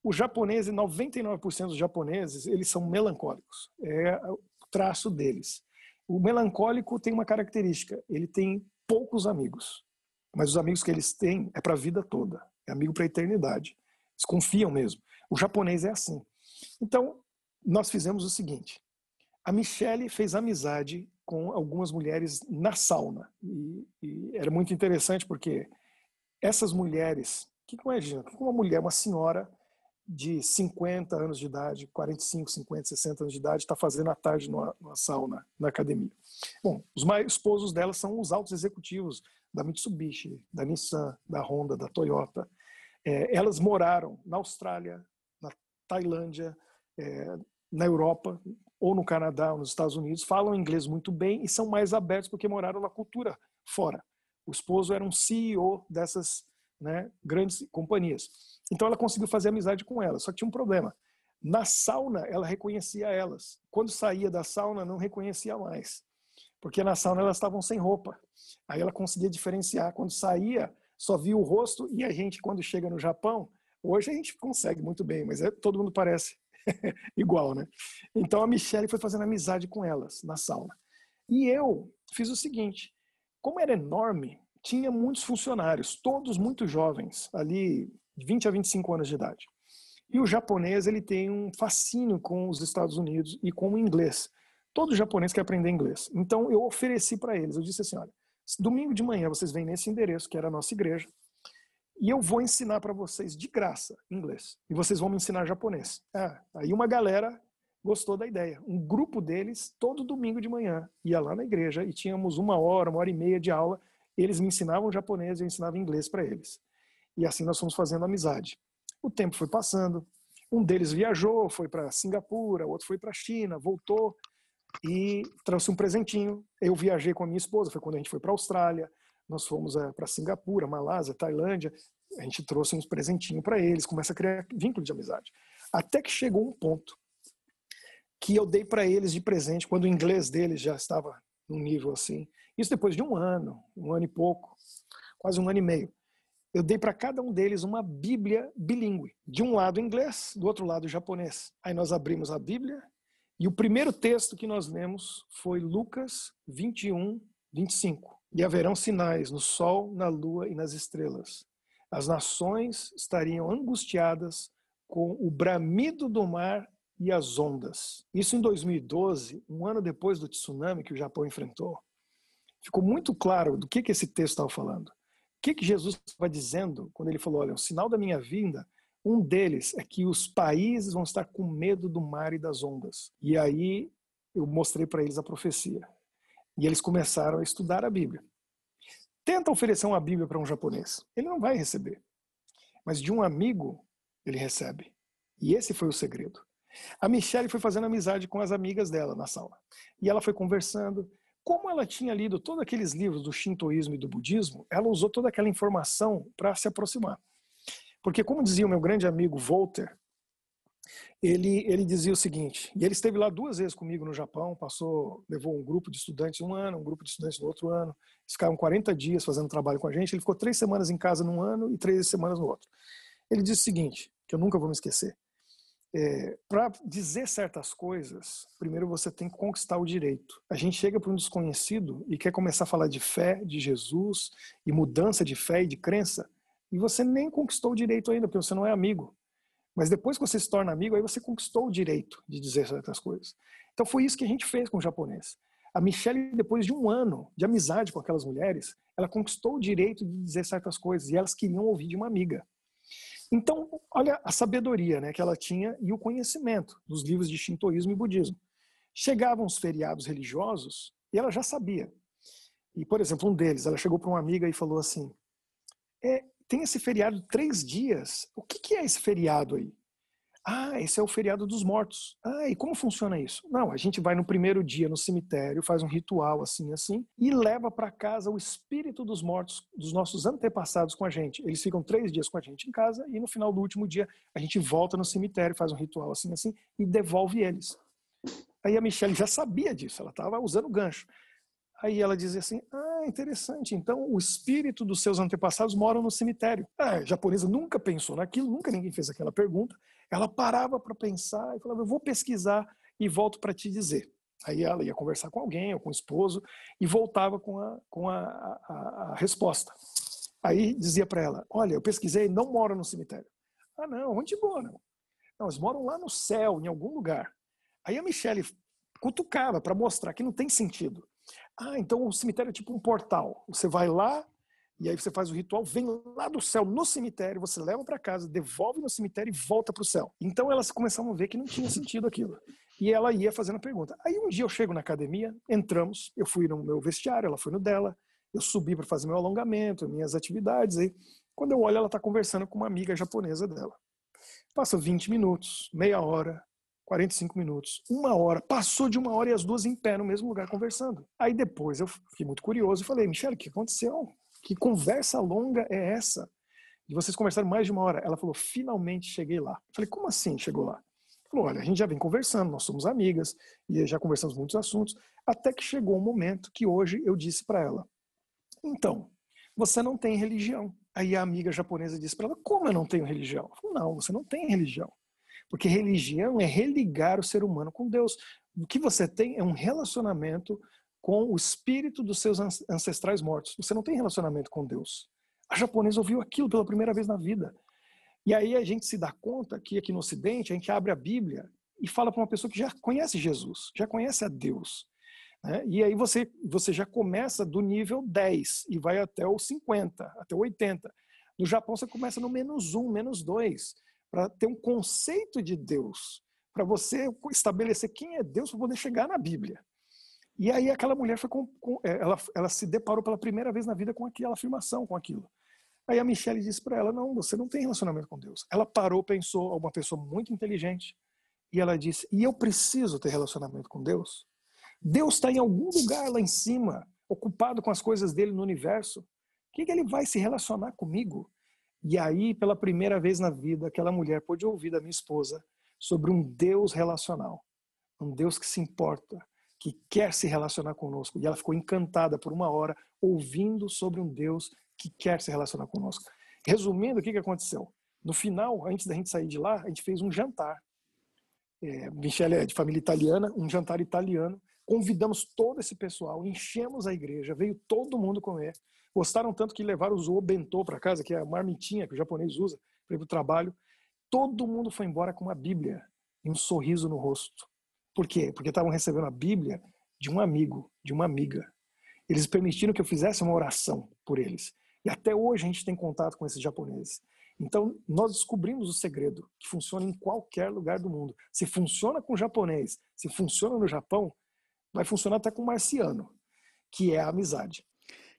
O japonês, 99% dos japoneses, eles são melancólicos. É o traço deles. O melancólico tem uma característica, ele tem poucos amigos. Mas os amigos que eles têm é para a vida toda. É amigo para a eternidade. Eles confiam mesmo. O japonês é assim. Então, nós fizemos o seguinte. A Michelle fez amizade com algumas mulheres na sauna. E, e era muito interessante porque essas mulheres, que imagina, uma mulher, uma senhora de 50 anos de idade, 45, 50, 60 anos de idade, está fazendo a tarde numa, numa sauna na academia. Bom, os mais esposos dela são os altos executivos da Mitsubishi, da Nissan, da Honda, da Toyota. É, elas moraram na Austrália, na Tailândia, é, na Europa, ou no Canadá, ou nos Estados Unidos, falam inglês muito bem e são mais abertos porque moraram na cultura fora. O esposo era um CEO dessas né, grandes companhias. Então ela conseguiu fazer amizade com elas, só que tinha um problema. Na sauna, ela reconhecia elas. Quando saía da sauna, não reconhecia mais. Porque na sauna elas estavam sem roupa. Aí ela conseguia diferenciar. Quando saía, só via o rosto. E a gente, quando chega no Japão, hoje a gente consegue muito bem, mas é, todo mundo parece *laughs* igual, né? Então a Michelle foi fazendo amizade com elas na sauna. E eu fiz o seguinte: como era enorme, tinha muitos funcionários, todos muito jovens, ali de 20 a 25 anos de idade. E o japonês ele tem um fascínio com os Estados Unidos e com o inglês. Todo japonês quer aprender inglês. Então eu ofereci para eles, eu disse assim, olha, domingo de manhã vocês vêm nesse endereço, que era a nossa igreja, e eu vou ensinar para vocês de graça inglês. E vocês vão me ensinar japonês. Ah, aí uma galera gostou da ideia. Um grupo deles, todo domingo de manhã, ia lá na igreja e tínhamos uma hora, uma hora e meia de aula. Eles me ensinavam japonês e eu ensinava inglês para eles. E assim nós fomos fazendo amizade. O tempo foi passando. Um deles viajou, foi para Singapura, outro foi para China, voltou e trouxe um presentinho. Eu viajei com a minha esposa, foi quando a gente foi para a Austrália. Nós fomos é, para Singapura, Malásia, Tailândia. A gente trouxe uns presentinhos para eles, começa a criar vínculo de amizade. Até que chegou um ponto que eu dei para eles de presente, quando o inglês deles já estava num nível assim. Isso depois de um ano, um ano e pouco, quase um ano e meio. Eu dei para cada um deles uma Bíblia bilíngue. De um lado inglês, do outro lado japonês. Aí nós abrimos a Bíblia e o primeiro texto que nós lemos foi Lucas 21, 25. E haverão sinais no sol, na lua e nas estrelas. As nações estariam angustiadas com o bramido do mar e as ondas. Isso em 2012, um ano depois do tsunami que o Japão enfrentou. Ficou muito claro do que, que esse texto estava falando. O que, que Jesus estava dizendo quando ele falou: olha, o sinal da minha vinda, um deles é que os países vão estar com medo do mar e das ondas. E aí eu mostrei para eles a profecia. E eles começaram a estudar a Bíblia. Tenta oferecer uma Bíblia para um japonês. Ele não vai receber. Mas de um amigo, ele recebe. E esse foi o segredo. A Michelle foi fazendo amizade com as amigas dela na sala. E ela foi conversando. Como ela tinha lido todos aqueles livros do shintoísmo e do budismo, ela usou toda aquela informação para se aproximar. Porque, como dizia o meu grande amigo Volter, ele, ele dizia o seguinte, e ele esteve lá duas vezes comigo no Japão, passou, levou um grupo de estudantes um ano, um grupo de estudantes no outro ano, eles ficaram 40 dias fazendo trabalho com a gente, ele ficou três semanas em casa num ano e três semanas no outro. Ele disse o seguinte, que eu nunca vou me esquecer, é, para dizer certas coisas, primeiro você tem que conquistar o direito. A gente chega para um desconhecido e quer começar a falar de fé, de Jesus, e mudança de fé e de crença, e você nem conquistou o direito ainda, porque você não é amigo. Mas depois que você se torna amigo, aí você conquistou o direito de dizer certas coisas. Então foi isso que a gente fez com o japonês. A Michelle, depois de um ano de amizade com aquelas mulheres, ela conquistou o direito de dizer certas coisas e elas queriam ouvir de uma amiga. Então, olha a sabedoria né, que ela tinha e o conhecimento dos livros de Shintoísmo e Budismo. Chegavam os feriados religiosos e ela já sabia. E, por exemplo, um deles, ela chegou para uma amiga e falou assim: é, tem esse feriado de três dias. O que, que é esse feriado aí? Ah, esse é o feriado dos mortos. Ah, e como funciona isso? Não, a gente vai no primeiro dia no cemitério, faz um ritual assim, assim, e leva para casa o espírito dos mortos, dos nossos antepassados com a gente. Eles ficam três dias com a gente em casa e no final do último dia a gente volta no cemitério, faz um ritual assim, assim, e devolve eles. Aí a Michelle já sabia disso, ela estava usando gancho. Aí ela dizia assim: Ah, interessante. Então o espírito dos seus antepassados moram no cemitério. Ah, a japonesa nunca pensou naquilo, nunca ninguém fez aquela pergunta. Ela parava para pensar e falava: Eu vou pesquisar e volto para te dizer. Aí ela ia conversar com alguém ou com o esposo e voltava com a, com a, a, a resposta. Aí dizia para ela: Olha, eu pesquisei, não moro no cemitério. Ah, não, onde moram? Não, eles moram lá no céu, em algum lugar. Aí a Michelle cutucava para mostrar que não tem sentido. Ah, então o cemitério é tipo um portal. Você vai lá, E aí você faz o ritual, vem lá do céu no cemitério, você leva para casa, devolve no cemitério e volta para o céu. Então elas começaram a ver que não tinha sentido aquilo. E ela ia fazendo a pergunta. Aí um dia eu chego na academia, entramos, eu fui no meu vestiário, ela foi no dela, eu subi para fazer meu alongamento, minhas atividades. Aí, quando eu olho, ela está conversando com uma amiga japonesa dela. Passa 20 minutos, meia hora, 45 minutos, uma hora, passou de uma hora e as duas em pé no mesmo lugar conversando. Aí depois eu fiquei muito curioso e falei, Michelle, o que aconteceu? Que conversa longa é essa? E vocês conversaram mais de uma hora. Ela falou, finalmente cheguei lá. Eu falei, como assim chegou lá? Falou, olha, a gente já vem conversando, nós somos amigas e já conversamos muitos assuntos, até que chegou um momento que hoje eu disse para ela, então, você não tem religião. Aí a amiga japonesa disse para ela, como eu não tenho religião? Eu falei, não, você não tem religião. Porque religião é religar o ser humano com Deus. O que você tem é um relacionamento com o espírito dos seus ancestrais mortos. Você não tem relacionamento com Deus. A japonesa ouviu aquilo pela primeira vez na vida. E aí a gente se dá conta que aqui no Ocidente a gente abre a Bíblia e fala para uma pessoa que já conhece Jesus, já conhece a Deus. Né? E aí você, você já começa do nível 10 e vai até o 50, até o 80. No Japão você começa no menos 1, menos 2, para ter um conceito de Deus, para você estabelecer quem é Deus para poder chegar na Bíblia. E aí aquela mulher foi com, com, é, ela, ela se deparou pela primeira vez na vida com aquela afirmação, com aquilo. Aí a Michelle disse para ela: Não, você não tem relacionamento com Deus. Ela parou, pensou, uma pessoa muito inteligente, e ela disse: E eu preciso ter relacionamento com Deus? Deus está em algum lugar lá em cima, ocupado com as coisas dele no universo. O que, que ele vai se relacionar comigo? E aí, pela primeira vez na vida, aquela mulher pôde ouvir da minha esposa sobre um Deus relacional. Um Deus que se importa, que quer se relacionar conosco. E ela ficou encantada por uma hora ouvindo sobre um Deus que quer se relacionar conosco. Resumindo, o que, que aconteceu? No final, antes da gente sair de lá, a gente fez um jantar. É, Michele é de família italiana, um jantar italiano. Convidamos todo esse pessoal, enchemos a igreja, veio todo mundo comer. Gostaram tanto que levaram o bentô para casa, que é a marmitinha que o japonês usa para ir para o trabalho. Todo mundo foi embora com uma Bíblia e um sorriso no rosto. Por quê? Porque estavam recebendo a Bíblia de um amigo, de uma amiga. Eles permitiram que eu fizesse uma oração por eles. E até hoje a gente tem contato com esses japoneses. Então, nós descobrimos o segredo, que funciona em qualquer lugar do mundo. Se funciona com o japonês, se funciona no Japão, vai funcionar até com o marciano, que é a amizade.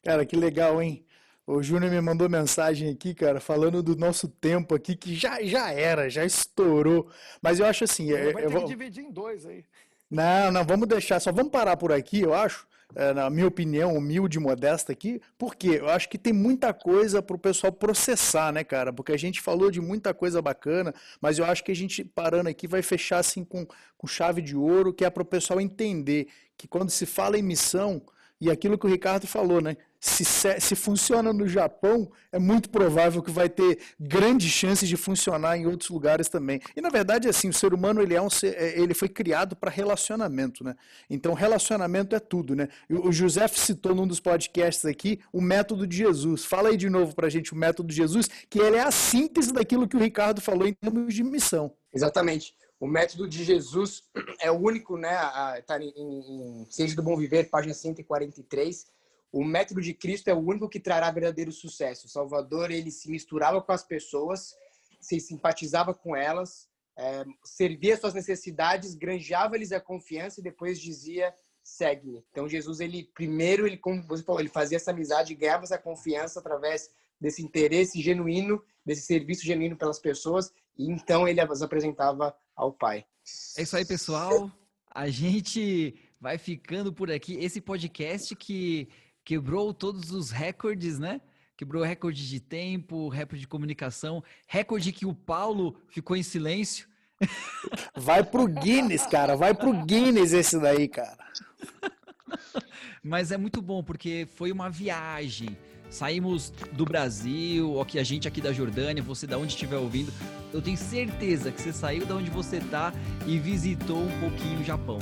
Cara, que legal, hein? O Júnior me mandou mensagem aqui, cara, falando do nosso tempo aqui, que já, já era, já estourou. Mas eu acho assim. Vai ter eu vou... que dividir em dois aí. Não, não, vamos deixar, só vamos parar por aqui, eu acho, é, na minha opinião, humilde e modesta aqui, porque eu acho que tem muita coisa para o pessoal processar, né, cara? Porque a gente falou de muita coisa bacana, mas eu acho que a gente parando aqui vai fechar assim com, com chave de ouro, que é para o pessoal entender que quando se fala em missão, e aquilo que o Ricardo falou, né? Se, se funciona no Japão, é muito provável que vai ter grandes chances de funcionar em outros lugares também. E na verdade, assim, o ser humano ele é um é, ele foi criado para relacionamento, né? Então, relacionamento é tudo, né? O José citou num dos podcasts aqui o método de Jesus. Fala aí de novo para a gente o método de Jesus, que ele é a síntese daquilo que o Ricardo falou em termos de missão. Exatamente. O método de Jesus *clears throat* é o único, né? Está em, em Ciência do Bom Viver, página 143. O método de Cristo é o único que trará verdadeiro sucesso. O Salvador, ele se misturava com as pessoas, se simpatizava com elas, é, servia suas necessidades, granjeava-lhes a confiança e depois dizia segue-me. Então Jesus ele primeiro ele como você falou, ele fazia essa amizade, ganhava essa confiança através desse interesse genuíno, desse serviço genuíno pelas pessoas e então ele as apresentava ao Pai. É isso aí, pessoal. A gente vai ficando por aqui. Esse podcast que quebrou todos os recordes, né? Quebrou recorde de tempo, recorde de comunicação, recorde que o Paulo ficou em silêncio. *laughs* Vai pro Guinness, cara. Vai pro Guinness esse daí, cara. Mas é muito bom porque foi uma viagem Saímos do Brasil, que a gente aqui da Jordânia, você da onde estiver ouvindo, eu tenho certeza que você saiu da onde você tá e visitou um pouquinho o Japão.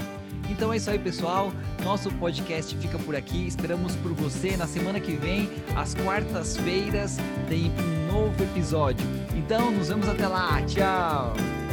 Então é isso aí, pessoal. Nosso podcast fica por aqui. Esperamos por você na semana que vem, às quartas-feiras, tem um novo episódio. Então, nos vemos até lá. Tchau.